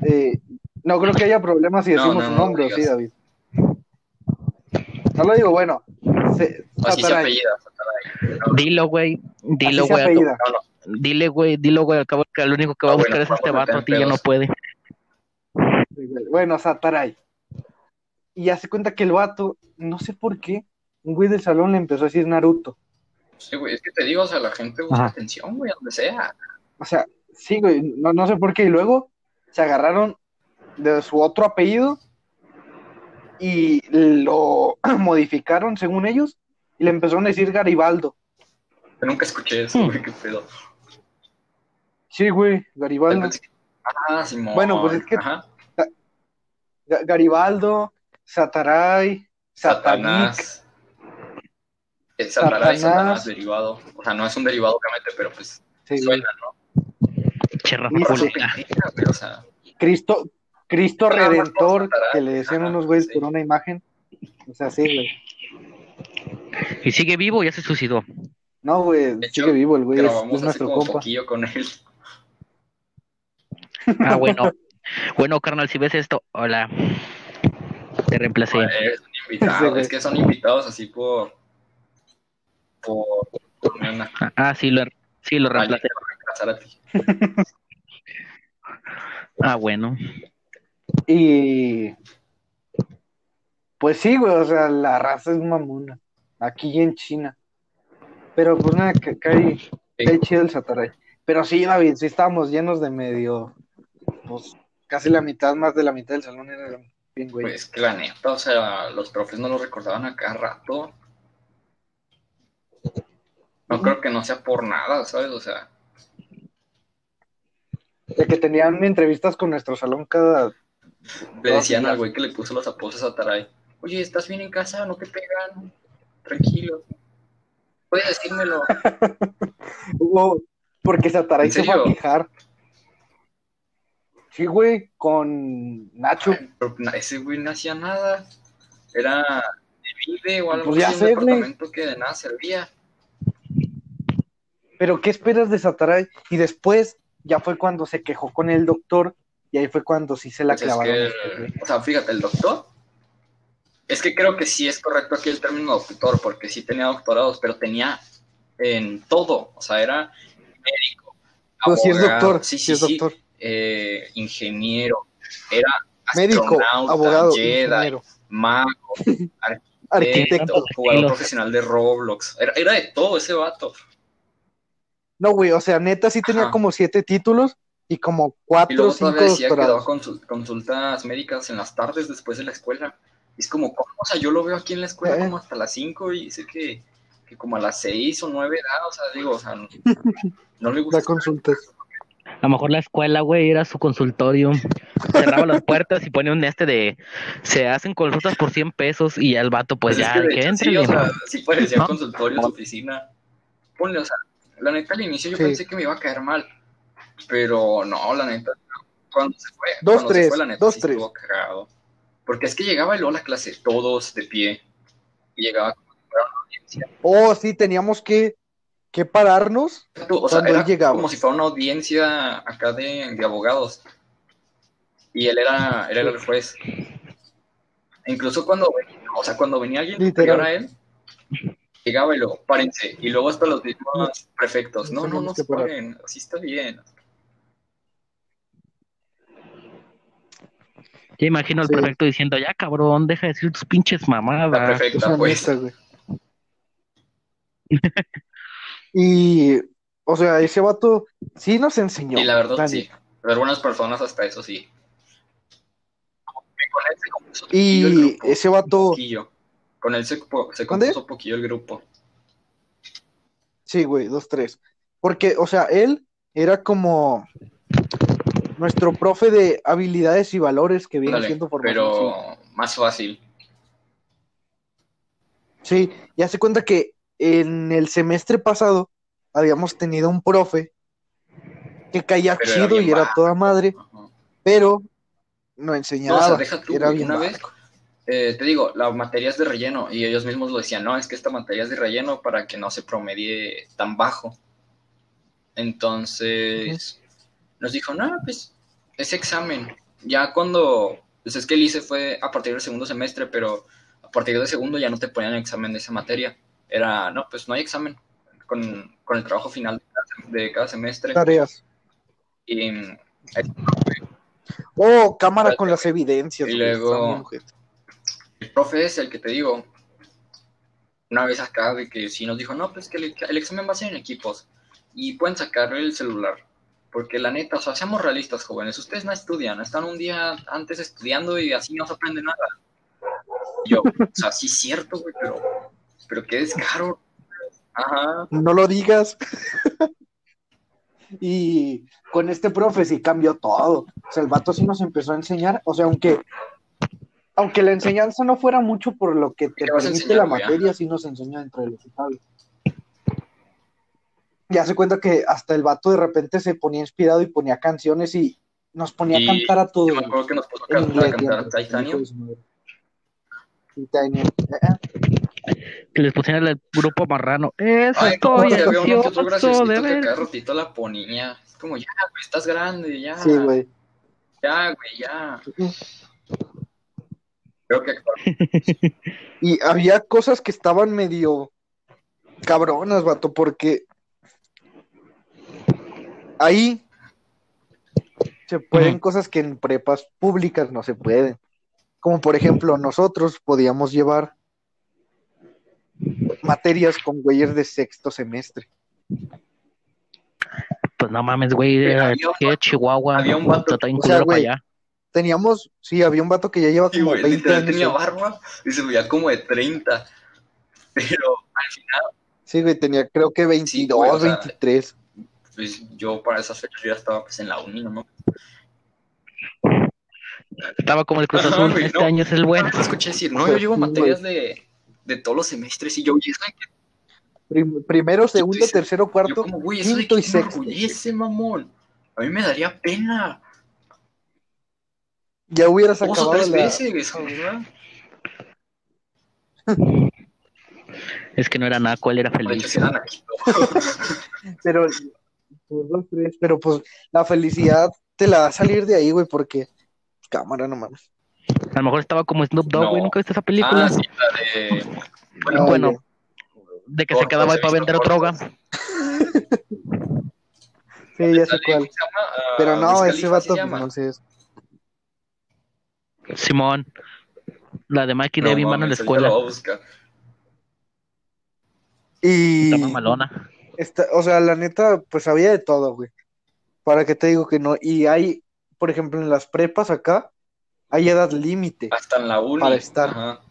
eh, no creo que haya problemas si No, decimos no, su no nombre, digas. ¿o sí, David? No lo digo, bueno. se- Así se Sataray. apellida. Sataray. No, Dilo, güey. Dilo, Así güey. no, no. Dile, güey, dilo, güey, al cabo que el único que va a Ah, buscar bueno, es este vato, a ti ya no puede. Bueno, Sataray. Y hace cuenta que el vato, no sé por qué, un güey del salón le empezó a decir Naruto. Sí, güey, es que te digo, o sea, la gente busca Ajá. atención, güey, donde sea. O sea, sí, güey, no, no sé por qué. Y luego se agarraron de su otro apellido y lo modificaron según ellos y le empezaron a decir Garibaldo. Yo nunca escuché eso, Hmm. güey, qué pedo. Sí, güey, Garibaldo. Ah, Simón. Bueno, pues es que- Ajá. Garibaldo, Sataray. Satanás. Eh, Satanás y Satanás. Satanás derivado. O sea, no es un derivado, obviamente, pero pues Sí, suena, ¿no? Güey, o sea, Cristo, Cristo Redentor, Sataray. que le decían unos güeyes sí. por una imagen. O sea, sí, güey. Y sigue vivo, ya se suicidó. No, güey, hecho, sigue vivo el güey, es, es nuestro compa. poquillo con él. Ah, bueno. Bueno, carnal, si ves esto, hola. Te reemplacé. Es un Sí, invitado, güey. es que son invitados así por. por. una- Ah, sí, lo, sí, lo reemplacé. a ti. Ah, bueno. Y pues sí, güey, o sea, la raza es mamona. Aquí en China. Pero pues nada, que cae, cae chido el Sataray. Pero sí, David, sí estábamos llenos de medio, pues casi la mitad, más de la mitad del salón era bien, güey. Pues que la neta, o sea, los profes no lo recordaban a cada rato. No creo que no sea por nada, ¿sabes? O sea, De que tenían entrevistas con nuestro salón cada... le decían al güey que le puso los apodos a Taray, oye, ¿estás bien en casa? ¿No te pegan? Tranquilo. Puedes decírmelo. Hubo- porque Sataray ¿En se fue a quejar. Sí, güey, con Nacho. Pero ese güey no hacía nada. Era de vide o algo Pues ya así, un sé, departamento que de nada servía. Pero ¿qué esperas de Sataray? Y después ya fue cuando se quejó con el doctor y ahí fue cuando sí se la Pues es clavaron. que, este o sea, fíjate, el doctor. Es que creo que sí es correcto aquí el término doctor, porque sí tenía doctorados, pero tenía en todo. O sea, era médico. Pero sí es abogado, doctor, sí, sí sí, es sí, doctor. Eh, ingeniero, era Médico, abogado, Jedi, ingeniero, mago, arquitecto. arquitecto, jugador profesional de Roblox. Era, era de todo ese vato. No, güey, o sea, neta sí tenía Ajá. como siete títulos y como Y cuatro o luego cinco decía que daba consultas médicas en las tardes después de la escuela. Y es como, ¿cómo? O sea, yo lo veo aquí en la escuela Eh. como hasta las 5 y dice que, que como a las 6 o 9 da, o sea, digo, o sea, no, no le gusta. Da consultas. A lo mejor la escuela, güey, era su consultorio. Cerraba las puertas y ponía un este de se hacen consultas por 100 pesos y ya el vato, pues, es ya, que de de que hecho, sí, entre. o sea, sí parecía ¿No? consultorio, su oficina. Ponle, o sea, la neta al inicio yo Sí. pensé que me iba a caer mal, pero no, la neta, cuando se fue, Dos, cuando se tres, fue, la neta dos, sí tres. estuvo cagado. Porque es que llegaba y luego la clase, todos de pie, y llegaba como si fuera una audiencia. Oh, sí, teníamos que, que pararnos. O sea, Cuando él era llegaba. como si fuera una audiencia acá de, de abogados. Y él era, él era el juez. E incluso cuando venía, o sea, cuando venía alguien Literal. a él, llegaba y luego, párense. Y luego hasta los mismos prefectos. No, no, no se paren, así está bien. Ya imagino al Sí. prefecto diciendo, ya cabrón, deja de decir tus pinches La mamadas. prefecta, sea, pues. Y, o sea, ese vato sí nos enseñó. Y la verdad, sí. De algunas personas hasta eso sí. Con él se poquillo el Y grupo. ese vato. Con él se, se compuso poquillo el grupo. sí, güey, dos, tres. Porque, o sea, él era como nuestro profe de habilidades y valores que viene Ándale, siendo formación. pero más fácil. Sí, ya se cuenta que en el semestre pasado habíamos tenido un profe que caía Pero chido y era toda madre, Ajá. pero no No, enseñaba. o sea, deja tú, era güey, bien una vez, eh, te digo, la materia es de relleno y ellos mismos lo decían, no, es que esta materia es de relleno para que no se promedie tan bajo. Entonces, nos dijo, no, pues, ese examen, ya cuando, pues es que el ICE fue a partir del segundo semestre, pero a partir del segundo ya no te ponían examen de esa materia. Era, no, pues no hay examen con, con el trabajo final de cada, semestre. Tareas. Y, Oh, cámara con las evidencias. Y luego-. El profe es el que te digo, una vez acá de que sí nos dijo, no, pues que el, el examen va a ser en equipos y pueden sacar el celular. Porque la neta, o sea, seamos realistas, jóvenes, ustedes no estudian, están un día antes estudiando y así no se aprende nada. Yo, o sea, sí es cierto, güey, pero, pero qué descaro. Ajá, No lo digas. y con este profe sí cambió todo. O sea, el vato sí nos empezó a enseñar. O sea, aunque, aunque la enseñanza no fuera mucho por lo que te ¿Qué vas a permite enseñar, la materia, sí nos enseñó dentro de lo que cabe. Ya se cuenta que hasta el vato de repente se ponía inspirado y ponía canciones y nos ponía Y a cantar a todos. yo me acuerdo que nos puso a cantar. Titanium. Madre. Titanium. Que les pusieran el grupo marrano. Eso Ay, estoy que que ansioso de que ver. cada ratito la ponía. Es como, ya, güey, estás grande, ya. Sí, güey. Ya, güey, ya. Creo que Y había cosas que estaban medio cabronas, vato, porque ahí se pueden cosas que en prepas públicas no se pueden. Como por ejemplo, nosotros podíamos llevar materias con güeyes de sexto semestre. Pues no mames, güey. Vato- Chihuahua. había un vato- o sea, güey, allá. Teníamos, sí, había un vato que ya lleva Sí, como güey, 20 literal años. tenía barba y se veía como de 30. Pero al final, Sí, güey, tenía creo que 22, güey, o sea, 23. pues yo para esas fechas ya estaba pues en la uni, ¿no? Estaba como el Cruz Azul. este no. año es el bueno. Te escuché decir, no, yo llevo Sí, materias de, de todos los semestres y yo, ¿y eso de qué? Prim- primero, segundo, dices- tercero, cuarto, como, güey, eso de quinto qué y te sexto. mamón. A mí me daría pena. Ya hubieras Dos o acabado tres la... veces, ¿verdad? Es que no era naco, él era feliz. Pero, pues, los tres, pero pues la felicidad te la va a salir de ahí, güey, porque cámara no mames. A lo mejor estaba como Snoop Dogg, No. güey. ¿Nunca viste esa película? Ah, sí, la de... Bueno, de que se quedaba ahí para vender droga. Sí, ya sé cuál. Ah, Pero no, Wiz ese vato, no sé. Simón. La de Mikey No David, mano, en la escuela. a. Y, Está mamalona. esta- o sea, la neta, pues había de todo, güey. ¿Para qué te digo que no? Y hay, por ejemplo, en las prepas acá, hay edad límite. Hasta en la uni. Para estar. Ajá.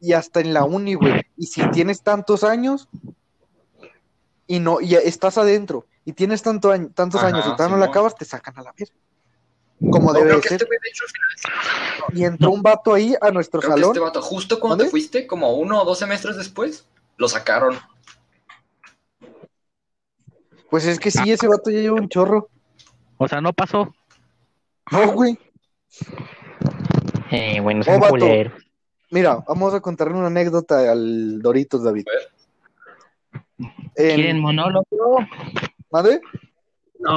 Y hasta en la uni, güey. Y si tienes tantos años y no, y estás adentro, y tienes tanto año- tantos Ajá, años y todavía no la acabas, te sacan a la verga. Como No, debe de ser. este de hecho, Y entró un vato ahí a nuestro creo que salón. este vato, justo cuando ¿Dónde? te fuiste, como uno o dos semestres después, lo sacaron. Pues es que sí, ese vato ya lleva un chorro. O sea, no pasó. No, güey. Eh, bueno, Oh, culeros. Mira, vamos a contarle una anécdota al Doritos, David. En- ¿Quieren monólogo? ¿Madre? No,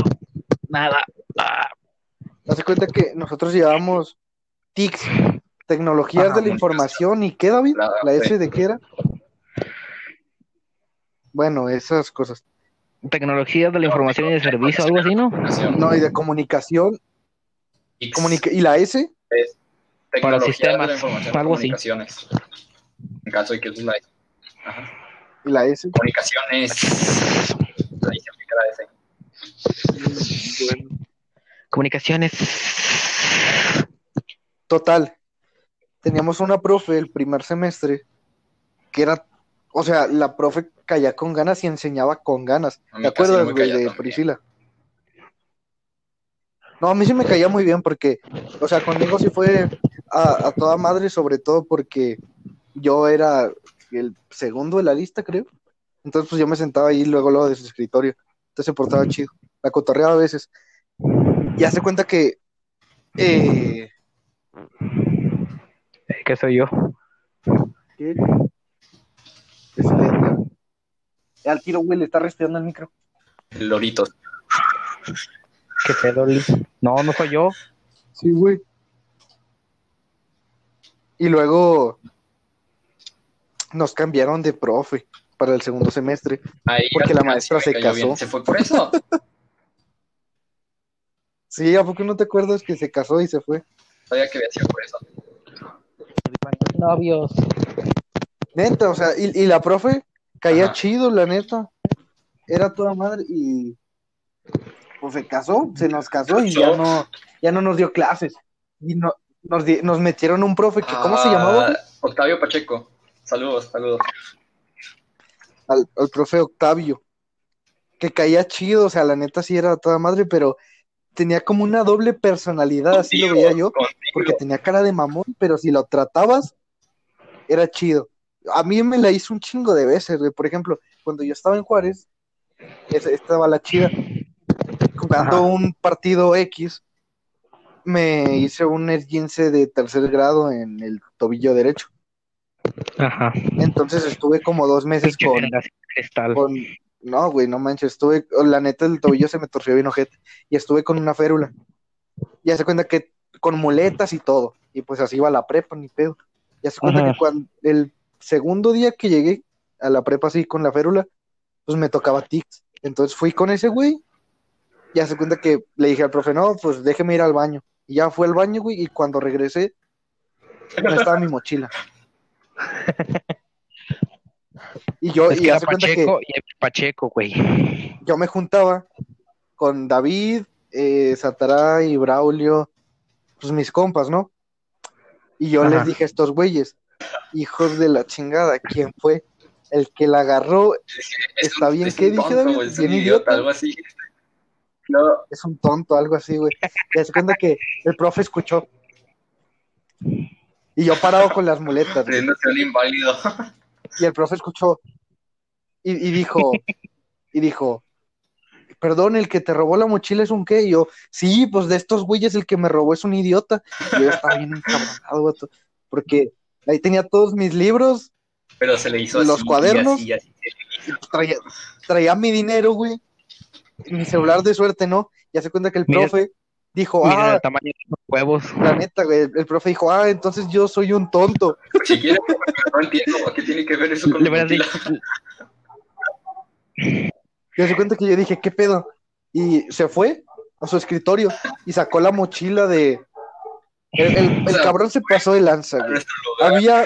nada. Ah, Hace cuenta que nosotros llevábamos TICs, tecnologías de la información, ¿y qué, David? La- ¿La S de qué era? Bueno, esas cosas. tecnologías de la información y de servicio, algo así, ¿no? No, y de comunicación, comunica ¿y la S? tecnología para de sistemas, la información así. comunicaciones. En caso de que es la Ajá. ¿Y la S? Comunicaciones. La hice aplicar a ese. Bueno. Comunicaciones. Total. Teníamos una profe el primer semestre que era, o sea, la profe caía con ganas y enseñaba con ganas. ¿Te acuerdas, güey, de. Priscila? No, a mí sí me caía muy bien porque, o sea, conmigo sí fue a, a toda madre, sobre todo porque yo era el segundo de la lista, creo. Entonces, pues yo me sentaba ahí luego, luego de su escritorio. Entonces se portaba chido. La cotorreaba a veces. Y hace cuenta que eh, ¿Qué soy yo? ¿Qué? ¿Qué se le- Al tiro, güey, le está respirando el micro. Loritos. ¿Qué pedo, Liz? No, no soy yo. Sí, güey. Y luego nos cambiaron de profe para el segundo semestre. Ahí Porque la maestra se bien. casó. ¿Se fue por eso? Sí, ¿a poco no te acuerdas que se casó y se fue? Sabía que había sido por eso. Novios. Neta, o sea, y, y la profe caía Ajá. chido, la neta. Era toda madre y pues se casó, se nos casó y ya no, ya no nos dio clases. Y no, nos, di- nos metieron un profe que, ¿cómo se llamaba? Ah, Octavio Pacheco. Saludos, saludos. al, al profe Octavio, que caía chido, o sea, la neta sí era toda madre, pero tenía como una doble personalidad, así lo veía yo, Contigo. porque tenía cara de mamón, pero si lo tratabas, era chido. A mí me la hizo un chingo de veces. Por ejemplo, cuando yo estaba en Juárez, estaba la chida, jugando Ajá. un partido X, me hice un esguince de tercer grado en el tobillo derecho. Ajá. Entonces estuve como dos meses con. No, güey, no manches, estuve, la neta el tobillo se me torció bien ojete y estuve con una férula. Ya se cuenta que con muletas y todo, y pues así iba la prepa, ni pedo. Ya se cuenta Ajá. que cuando el segundo día que llegué a la prepa así con la férula, pues me tocaba tics. Entonces fui con ese güey, ya se cuenta que le dije al profe, no, pues déjeme ir al baño. Y ya fue al baño, güey, y cuando regresé, no estaba mi mochila. Y yo, Es y que era hace cuenta que Pacheco y el Pacheco, güey. yo me juntaba con David, eh, Sataray, Braulio, pues mis compas, ¿no? Y yo Ajá. les dije a estos güeyes, hijos de la chingada, ¿quién fue? El que la agarró Es Está un- bien, es ¿qué dije, David? güey, Es Bien un idiota. idiota, algo así. No, es un tonto, algo así, güey. Y se cuenta que el profe escuchó. Y yo parado con las muletas, güey. creyéndose un inválido. Y el profe escuchó. Y, y dijo, y dijo, perdón, el que te robó la mochila es un qué. Y yo, sí, pues de estos güeyes el que me robó es un idiota. Y yo estaba bien encabronado, porque ahí tenía todos mis libros, Pero se le hizo así. Los cuadernos. Y así, y así. y traía, traía mi dinero, güey. Mi celular de suerte, ¿no? Ya se cuenta que el Mira- profe dijo, ah, el tamaño de los huevos. la neta, güey, el, el profe dijo, ah, entonces yo soy un tonto. Si quiere, pero no entiendo qué tiene que ver eso con dicho, Ya se cuenta que yo dije, ¿qué pedo? Y se fue a su escritorio y sacó la mochila de... El, el- el cabrón se pasó de lanza, güey. Había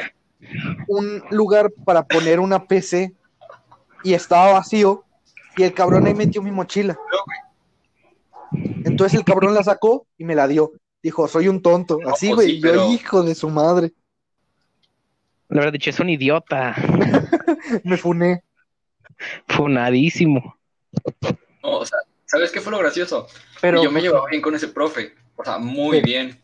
un lugar para poner una PC y estaba vacío y el cabrón ahí metió mi mochila. Entonces el cabrón la sacó y me la dio. Dijo, soy un tonto. Así, pues güey. sí, Yo, pero- hijo de su madre. Le habrá dicho, es un idiota. Me funé. Funadísimo. No, o sea, ¿sabes qué fue lo gracioso? Pero yo me llevaba bien con ese profe. O sea, muy Sí. bien.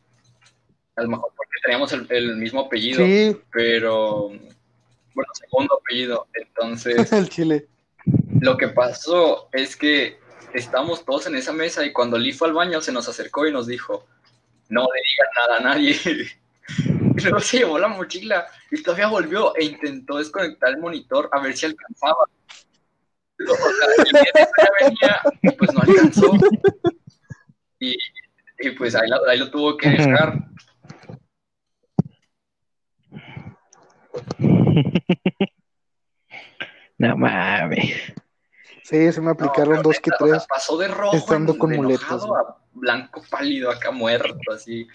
A lo mejor porque teníamos el, el mismo apellido, sí, pero. Bueno, segundo apellido. Entonces, el chile. Lo que pasó es que estábamos todos en esa mesa y cuando Lee fue al baño se nos acercó y nos dijo: No le digan nada a nadie. Y luego se llevó la mochila y todavía volvió e intentó desconectar el monitor a ver si alcanzaba. O sea, y venía pues no alcanzó. Y, y, pues ahí, la- ahí lo tuvo que dejar. No mames. Sí, se me aplicaron No, dos que neta, o sea, tres. pasó de rojo estando con de muletas, a blanco pálido, acá muerto, así.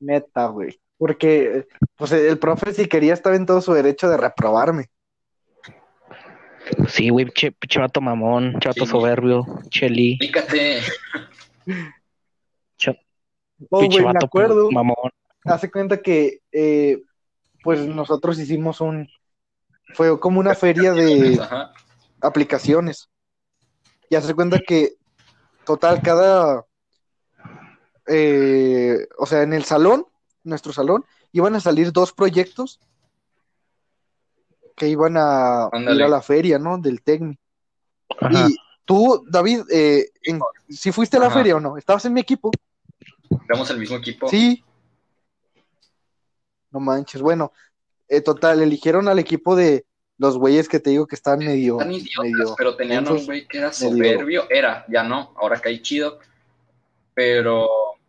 Neta, güey. Porque, pues, el profe, si quería, estaba en todo su derecho de reprobarme. Sí, güey, che, pinche vato mamón, chato Sí. soberbio, cheli, Fíjate, Oh, pinche güey, me acuerdo. mamón. Hace cuenta que, eh, pues, nosotros hicimos un. Fue como una feria de ajá, aplicaciones. Y hace cuenta que, total, cada. eh, o sea, en el salón, nuestro salón, iban a salir dos proyectos que iban a ir a la feria, ¿no? Del técnico. Ajá. Y tú, David, eh, en- si fuiste a la Ajá. feria o no, estabas en mi equipo. éramos el mismo equipo. Sí. No manches. Bueno, eh, total, eligieron al equipo de los güeyes que te digo que están medio, Están idiotas, medio. pero tenían un güey que era medio- soberbio, era, ya no, ahora cae chido, pero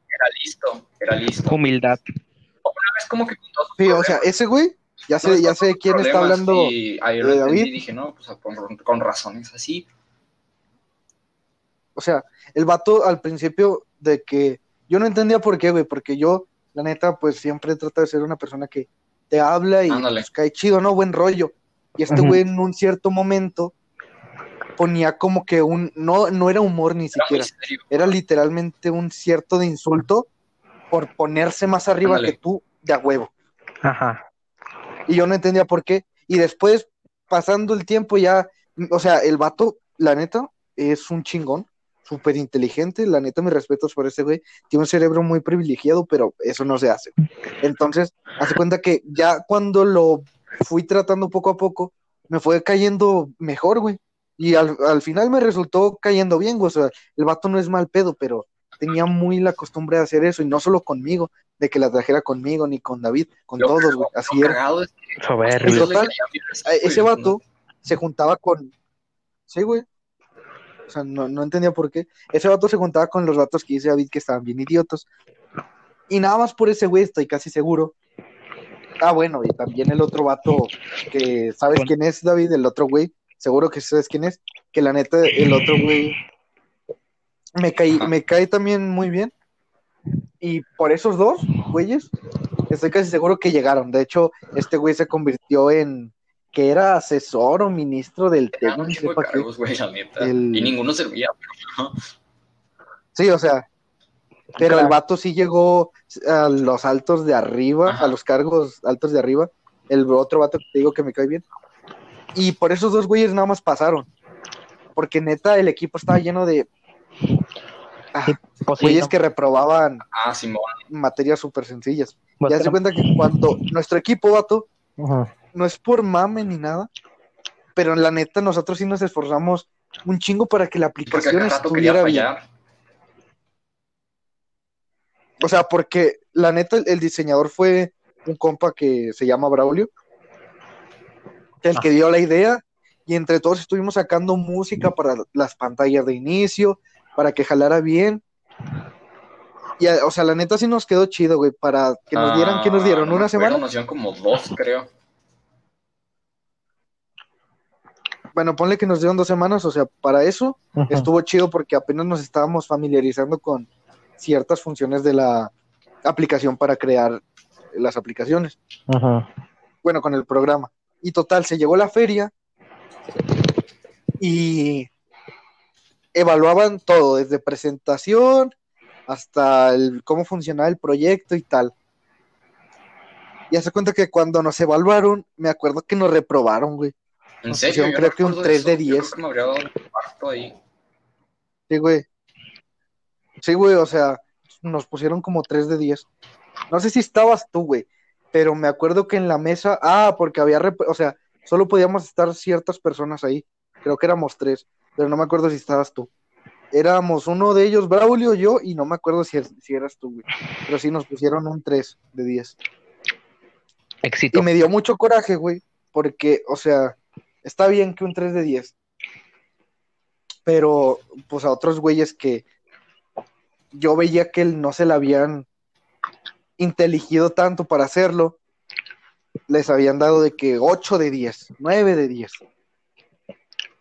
era listo, era listo. Humildad. Es como que Sí, o sea, ese güey, ya sé, ya sé quién está hablando. Y ahí lo de David. y dije, no, pues con, con razones así. O sea, el vato al principio de que yo no entendía por qué, güey, porque yo, la neta, pues siempre trato de ser una persona que te habla y pues, cae chido, ¿no? Buen rollo. Y este güey en un cierto momento ponía como que un, no, no era humor ni Era siquiera, serio. era literalmente un cierto de insulto por ponerse más arriba Ándale. que tú de a huevo. Ajá. Y yo no entendía por qué. Y después, pasando el tiempo ya, o sea, el vato, la neta, es un chingón, súper inteligente, la neta, mis respetos por ese güey. Tiene un cerebro muy privilegiado, pero eso no se hace. Entonces, hace cuenta que ya cuando lo fui tratando poco a poco, me fue cayendo mejor, güey. Y al, al final me resultó cayendo bien, güey. O sea, el vato no es mal pedo, pero tenía muy la costumbre de hacer eso, y no solo conmigo, de que la trajera conmigo, ni con David, con Lo- todos, güey. Así era. es que Soberbio. Y total, Ese vato se juntaba con. Sí, güey. O sea, no, no entendía por qué. Ese vato se juntaba con los vatos que dice David que estaban bien idiotas. Y nada más por ese güey estoy casi seguro. Ah, bueno, y también el otro vato que sabes Bueno. quién es, David, el otro güey, seguro que sabes quién es, que la neta, el otro güey me cae, Ajá. me cae también muy bien. Y por esos dos güeyes, estoy casi seguro que llegaron. De hecho, este güey se convirtió en que era asesor o ministro del TEC, no sé cargos, güey, la neta. El- Y ninguno servía. pero- Sí, o sea, pero Claro. el vato sí llegó a los altos de arriba, Ajá. a los cargos altos de arriba. El otro vato que te digo que me cae bien. Y por esos dos güeyes nada más pasaron. Porque neta, el equipo estaba lleno de ah, Pues sí, güeyes no, que reprobaban Ah, Simón. materias súper sencillas. pues Ya se era- cuenta que cuando nuestro equipo, vato, Ajá. No es por mame ni nada, pero la neta nosotros sí nos esforzamos un chingo para que la aplicación estuviera bien. O sea, porque la neta el, el diseñador fue un compa que se llama Braulio, el que dio la idea y entre todos estuvimos sacando música para las pantallas de inicio, para que jalara bien. Y, o sea, la neta sí nos quedó chido, güey, para que nos dieran, que nos Ah, dieron? no ¿Una acuerdo, semana? Nos dieron como dos, creo. Bueno, ponle que nos dieron dos semanas, o sea, para eso estuvo chido porque apenas nos estábamos familiarizando con ciertas funciones de la aplicación para crear las aplicaciones. Ajá. Bueno, con el programa. Y total, se llegó la feria y evaluaban todo, desde presentación hasta el, cómo funcionaba el proyecto y tal. Y hace cuenta que cuando nos evaluaron, me acuerdo que nos reprobaron, güey. En serio, yo creo que un recuerdo 3 de eso. Yo creo 10. que me habría dado un infarto ahí. Sí, güey. Sí, güey, o sea, nos pusieron como 3 de 10. No sé si estabas tú, güey, pero me acuerdo que en la mesa, ah, porque había, rep- o sea, solo podíamos estar ciertas personas ahí. Creo que éramos tres, pero no me acuerdo si estabas tú. Éramos uno de ellos, Braulio, yo, y no me acuerdo si, si eras tú, güey. Pero sí nos pusieron un 3 de 10. Éxito. Y me dio mucho coraje, güey, porque, o sea, está bien que un 3 de 10, pero pues a otros güeyes que yo veía que no se la habían inteligido tanto para hacerlo, les habían dado de que 8 de 10, 9 de 10.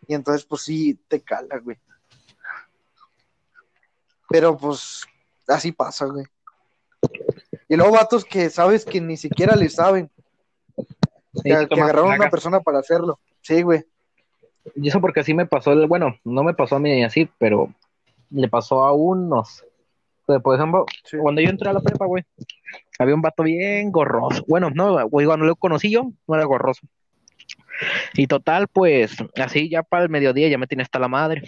Y entonces, pues sí, te cala, güey. Pero pues así pasa, güey. Y luego vatos que sabes que ni siquiera le saben. Sí, que, que agarraron a una persona para hacerlo. Sí, güey. Y eso porque así me pasó, el, bueno, no me pasó a mí así, pero le pasó a unos. Pues, por ejemplo, Sí. cuando yo entré a la prepa, güey, había un vato bien gorroso. Bueno, no, güey, cuando lo conocí yo, no era gorroso. Y total, pues, así ya para el mediodía ya me tenía hasta la madre.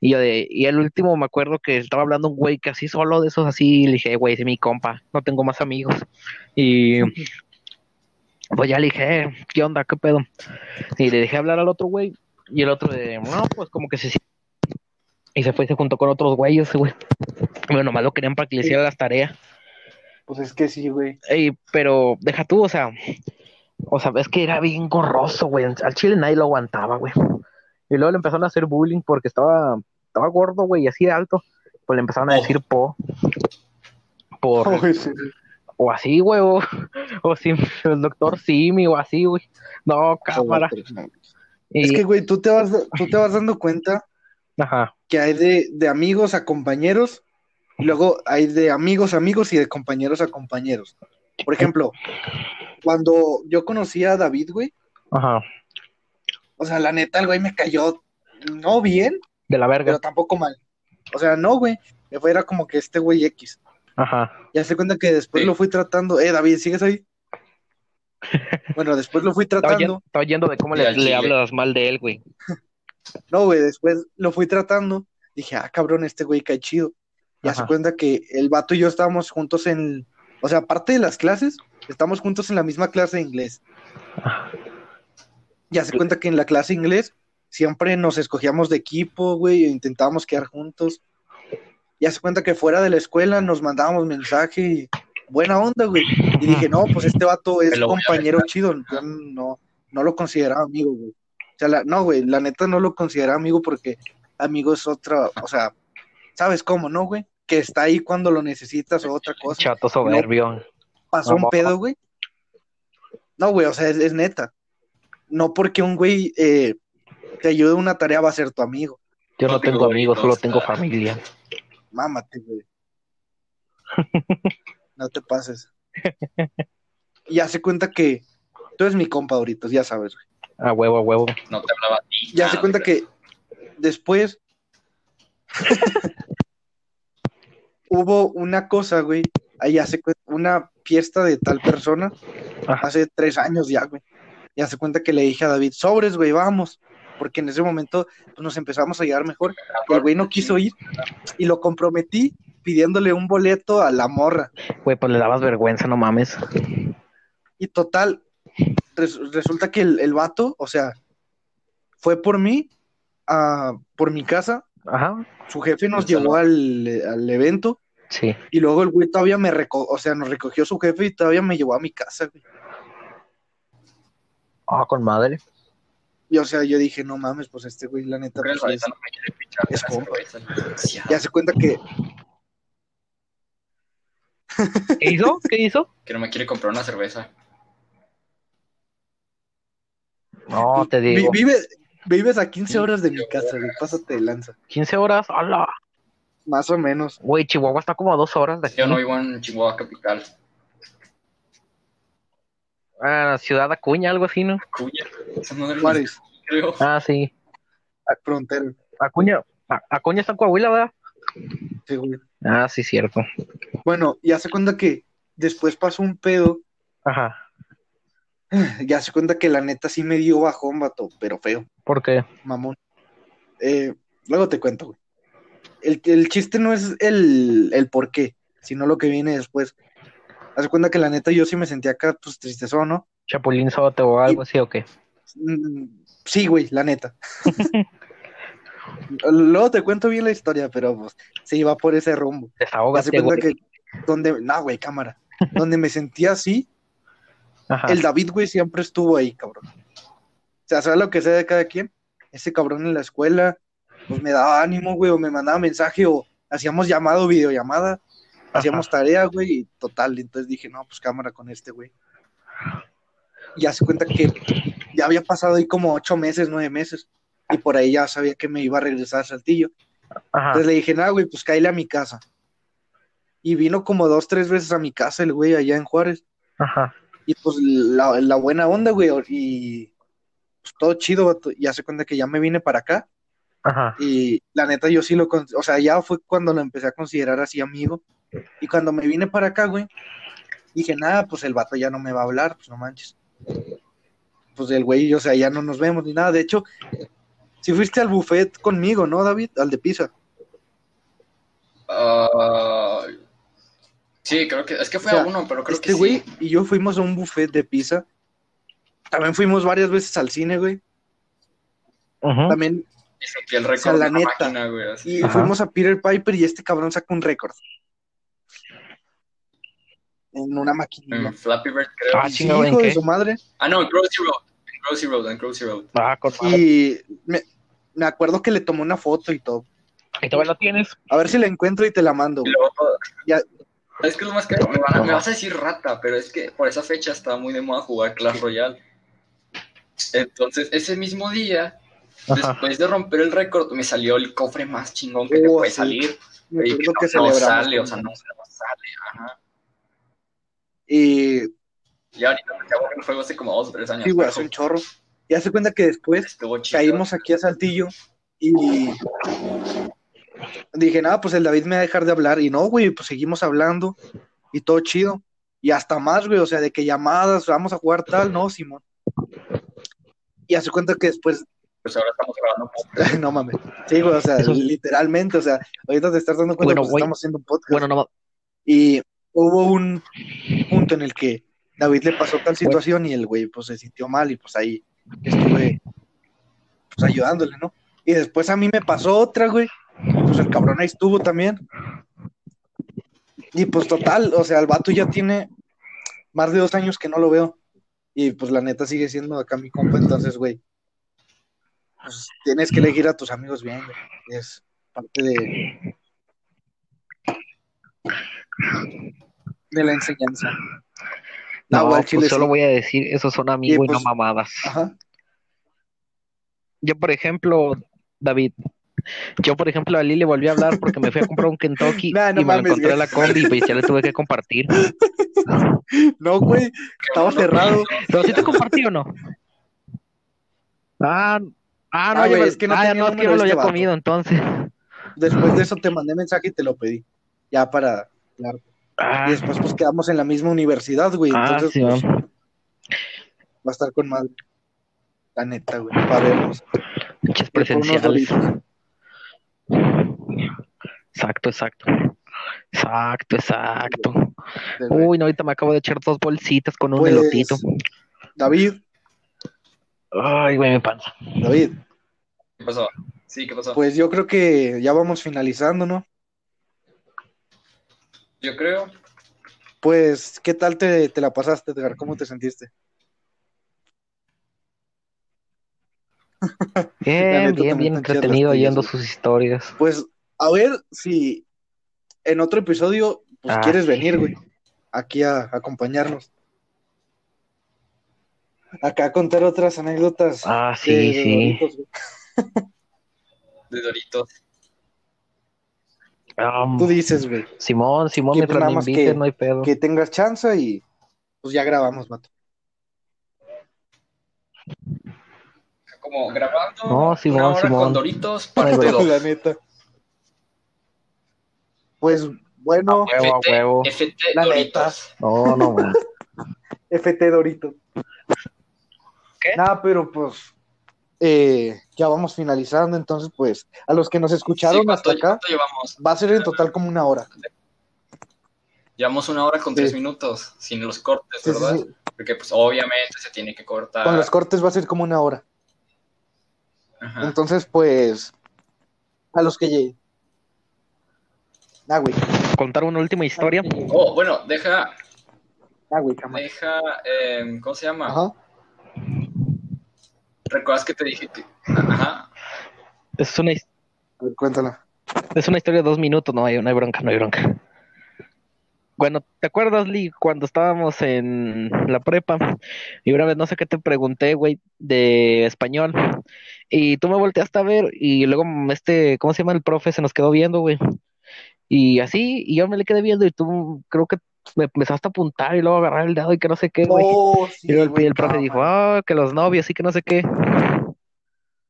Y yo de, y el último me acuerdo que estaba hablando un güey que así solo de esos así, le dije, güey, es mi compa, no tengo más amigos. Y pues ya le dije, "Eh, ¿qué onda? ¿Qué pedo? Y le dejé hablar al otro güey. Y el otro de, no, pues como que se... Y se fue y se juntó con otros güeyes, güey. Bueno, nomás lo querían para que le hiciera las tareas. Pues es que sí, güey. Ey, pero deja tú, o sea, o sea, es que era bien gorroso, güey. Al chile nadie lo aguantaba, güey. Y luego le empezaron a hacer bullying porque estaba, estaba gordo, güey, y así de alto. Pues le empezaron a Oh. decir po. Por, sí. O así, güey, o, el doctor Simi, o así, güey. No, cámara. Es Y- que, güey, tú te vas, tú te vas dando cuenta Ajá, que hay de, de amigos a compañeros, y luego hay de amigos a amigos y de compañeros a compañeros. Por ejemplo, cuando yo conocí a David, güey, ajá. o sea, la neta, el güey me cayó no bien, De la verga. pero tampoco mal. O sea, no, güey, era como que este güey X. Ajá. Ya se cuenta que después Sí. lo fui tratando. Eh, David, ¿sigues ahí? Bueno, después lo fui tratando. estaba yendo de cómo Y le, hablas mal de él, güey. No, güey, después lo fui tratando. Dije, ah, cabrón, este güey cae chido. Ya se Ajá. cuenta que el vato y yo estábamos juntos en. O sea, aparte de las clases, estamos juntos en la misma clase de inglés. Ya se cuenta que en la clase de inglés siempre nos escogíamos de equipo, güey, e intentábamos quedar juntos. Ya se cuenta que fuera de la escuela nos mandábamos mensaje y buena onda, güey. Y dije, no, pues este vato es compañero chido. Yo no, no lo consideraba amigo, güey. O sea, la- no, güey, la neta no lo consideraba amigo porque amigo es otra, o sea, ¿sabes cómo, no, güey? Que está ahí cuando lo necesitas o otra cosa. Chato soberbio. Pasó un pedo, güey. No, güey, o sea, es, es neta. No porque un güey eh, te ayude en una tarea va a ser tu amigo. Yo no tengo amigos, solo tengo familia. Mámate, güey. No te pases. Y ya se cuenta que tú eres mi compa ahorita, ya sabes, güey. A huevo, a huevo. No te hablaba a ti. Ya se nada, cuenta de que después hubo una cosa, güey. Ahí hace una fiesta de tal persona Ajá. hace tres años ya, güey. Ya se cuenta que le dije a David, sobres, güey, vamos. Porque en ese momento pues, nos empezamos a llevar mejor. Y el güey no quiso ir y lo comprometí pidiéndole un boleto a la morra. Güey, pues le dabas vergüenza, no mames. Y total, res- resulta que el, el vato, o sea, fue por mí, a, por mi casa, Ajá, su jefe nos llevó al, al evento sí. y luego el güey todavía me recogió, o sea, nos recogió su jefe y todavía me llevó a mi casa, güey. Ah, con madre. Y o sea, yo dije, no mames, pues este güey, la neta, ¿Crees, pues, es- no es compa. ya se cuenta que, ¿Qué hizo? ¿Qué hizo? Que no me quiere comprar una cerveza. No, te vi- digo. vive, vives a 15 horas de mi casa, güey, pásate de lanza. 15 horas, ¡hala! Más o menos. Güey, Chihuahua está como a dos horas de aquí. Yo no vivo en Chihuahua capital. Ah, Ciudad Acuña, algo así, ¿no? Esa madre no Juárez, creo. Ah, sí. frontera. Acuña, A, a Coña está en Coahuila, ¿verdad? Sí, güey. Ah, sí, cierto. Bueno, ya se cuenta que después pasó un pedo. Ajá. Ya se cuenta que la neta sí me dio bajón, vato, pero feo, ¿Por qué? mamón. Eh, luego te cuento, güey. El, el chiste no es el, el por qué, sino lo que viene después. Haz cuenta que la neta yo sí me sentía acá, pues tristezón, ¿no? Chapulín Sote o algo así, ¿o qué? Mm, Sí, güey, la neta. Luego te cuento bien la historia, pero pues sí va por ese rumbo. Haz de Desahógate, cuenta güey. que donde, no, güey, cámara. Donde me sentía así, Ajá. el David, güey, siempre estuvo ahí, cabrón. O sea, ¿sabes lo que sea de cada quien? Ese cabrón en la escuela, pues me daba ánimo, güey, o me mandaba mensaje, o hacíamos llamado, videollamada, hacíamos tarea, güey, y total. Entonces dije, no, pues cámara con este, güey. Y ya se cuenta que ya había pasado ahí como ocho meses, nueve meses, y por ahí ya sabía que me iba a regresar a Saltillo. Ajá. Entonces le dije, nada, güey, pues cállale a mi casa. Y vino como dos, tres veces a mi casa el güey allá en Juárez. Ajá. Y pues la, la buena onda, güey, y pues todo chido. Ya se cuenta que ya me vine para acá. Ajá. Y la neta, yo sí lo, o sea, ya fue cuando lo empecé a considerar así amigo. Y cuando me vine para acá, güey, dije, nada, pues el vato ya no me va a hablar, pues no manches. Pues el güey, o sea, ya no nos vemos ni nada. De hecho, si fuiste al buffet conmigo, ¿no, David? Al de pizza. Ah, sí, creo que. Es que fue O sea, a uno, pero creo Este que güey sí. y yo fuimos a un buffet de pizza. También fuimos varias veces al cine, güey. También Y el récord sea, la de la neta. máquina, güey. Y Ajá. fuimos a Peter Piper y este cabrón sacó un récord. En una maquinita. En Flappy Bird, creo. Ah, sí, chingado, ¿en hijo de qué? su madre. Ah, no, en Crossy Road. En Crossy Road, en Crossy Road. Ah, con. Y me, me acuerdo que le tomó una foto y todo. ¿Y todavía lo tienes? A ver si la encuentro y te la mando. Ya. Es que es lo más caro. Me, van a- me vas a decir rata, pero es que por esa fecha estaba muy de moda jugar Clash Royale. Entonces, ese mismo día, Ajá. después de romper el récord, me salió el cofre más chingón que te Oh, puede sí. salir. Me Y no, que no celebramos sale, o sea, no, no sale. Ajá. Y Y ahorita acabo el juego hace como dos o tres años. sí, güey, hace un chorro. Y hace cuenta que después caímos aquí a Saltillo y dije, nada, pues el David me va a dejar de hablar. Y no, güey, pues seguimos hablando y todo chido. Y hasta más, güey, o sea, de que llamadas, vamos a jugar tal, no, Simón. Y hace cuenta que después, Pues ahora estamos grabando. no mames, sí, güey, o sea, Eso- literalmente, o sea, ahorita te estás dando cuenta Bueno, pues, estamos haciendo un podcast. Bueno, no, Y hubo un punto en el que David le pasó tal situación y el güey pues se sintió mal y pues ahí estuve pues ayudándole, ¿no? Y después a mí me pasó otra, güey. Pues el cabrón ahí estuvo también. Y pues total, o sea, el vato ya tiene más de dos años que no lo veo. Y pues la neta sigue siendo acá mi compa, entonces, güey. Pues tienes que elegir a tus amigos bien, güey. Es parte de, de la enseñanza. no, pues chile solo sí. voy a decir, esos son amigos Y, y no pues, mamadas. Ajá. Yo, por ejemplo, David, yo, por ejemplo, a Lili le volví a hablar porque me fui a comprar un Kentucky Nah, no y me lo encontré en la combi y ya le tuve que compartir. No, güey, estaba cerrado. ¿Pero sí te compartí o no? Ah, ah no, Ah, yo me- es que no ah, no, es que lo este había comido entonces. Después de eso te mandé mensaje y te lo pedí. Ya para. claro. Ah, Y después pues quedamos en la misma universidad, güey. ah, Entonces, sí, pues, va. a estar con madre. La neta, güey, para vernos. Unos presenciales. Exacto, exacto. Exacto, exacto. Uy, no, ahorita me acabo de echar dos bolsitas con un Pues, elotito. David, Ay, güey, mi panza. David, ¿Qué pasó? Sí, ¿qué pasó? pues yo creo que ya vamos finalizando, ¿no? Yo creo. Pues, ¿qué tal te, te la pasaste, Edgar? ¿Cómo te sentiste? Bien, neta, bien, bien entretenido oyendo sus historias. Pues, a ver si en otro episodio, pues Ah, quieres sí. venir, güey, aquí a, a acompañarnos. Acá a contar otras anécdotas. Ah, sí, de- de sí. Doritos, güey. De Doritos. Um, Tú dices, güey, Simón, Simón, Que, me más inviten, que- no hay pedo. que tengas chance y pues ya grabamos, vato. Como como grabando No, Simón, una hora Simón. con Doritos, Ay, parte güey. 2. La neta. Pues bueno, Huevo a huevo. FT La Doritos. No, no, man. FT Dorito. ¿Qué? Nada, pero pues eh, ya vamos finalizando, entonces pues a los que nos escucharon Sí, hasta ¿cuánto- acá, llevamos? va a ser en total como una hora. Llevamos una hora con Sí. tres minutos, sin los cortes, Sí, ¿verdad? sí. Porque pues obviamente se tiene que cortar. Con los cortes va a ser como una hora. Ajá. Entonces, pues, a los que lleguen. Ah, güey. Contar una última historia. Oh, bueno, deja, Ah, güey, deja, em, ¿cómo se llama? Ajá. ¿Recuerdas que te dije que... Ajá. Es una, ver, cuéntala. es una historia de dos minutos, no hay, no hay bronca, no hay bronca. Bueno, ¿te acuerdas, Lee, cuando estábamos en la prepa? Y una vez no sé qué te pregunté, güey, de español. Y tú me volteaste a ver y luego este, ¿cómo se llama el profe? Se nos quedó viendo, güey. Y así, y yo me le quedé viendo y tú creo que me empezaste a apuntar y luego agarrar el dedo y que no sé qué, güey. Oh, sí, Y luego el, el profe dijo, ah, que los novios y que no sé qué.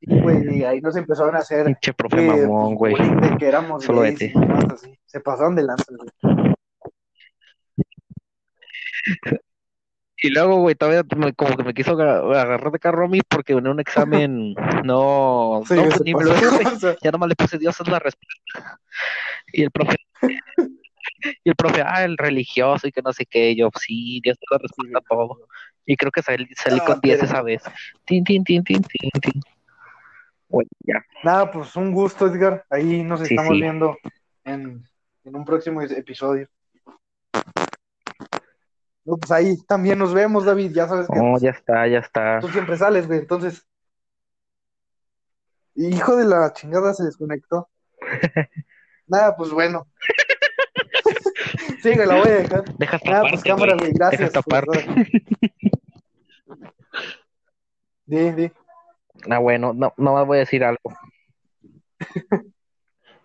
Güey, y ahí nos empezaron a hacer. Pinche profe eh, mamón, güey. que éramos Solo gays vete. y demás, así. Se pasaron de lanza, güey. Y luego, güey, todavía me- como que me quiso aga- agarrar de carro a mí porque en un examen no, Sí, no, pues, ni me lo. Ya nomás le puse Dios es la respuesta. Y el profe, y el profe, ah, el religioso y que no sé qué. Yo, sí, Dios la respuesta a todo. Y creo que salí, salí con 10 pero- esa vez. Tin, tin, tin, tin, tin, tin. Bueno, ya. Nada, pues un gusto, Edgar. Ahí nos Sí, estamos sí. viendo en, en un próximo episodio. No, pues ahí también nos vemos, David. Ya sabes que Oh, ya está, ya está. tú siempre sales, güey. Entonces, hijo de la chingada se desconectó. Nada, pues bueno. Sí, güey, la voy a dejar. Deja esta parte, pues cámara, güey. Gracias. Deja esta parte. Di, di. Ah, bueno, no, no más voy a decir algo.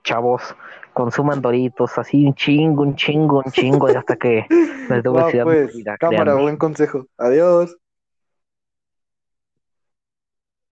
Chavos, consuman doritos, así un chingo, un chingo, un chingo, y hasta que les dé obesidad pues, mórbida, cámara, créanme. buen consejo. Adiós.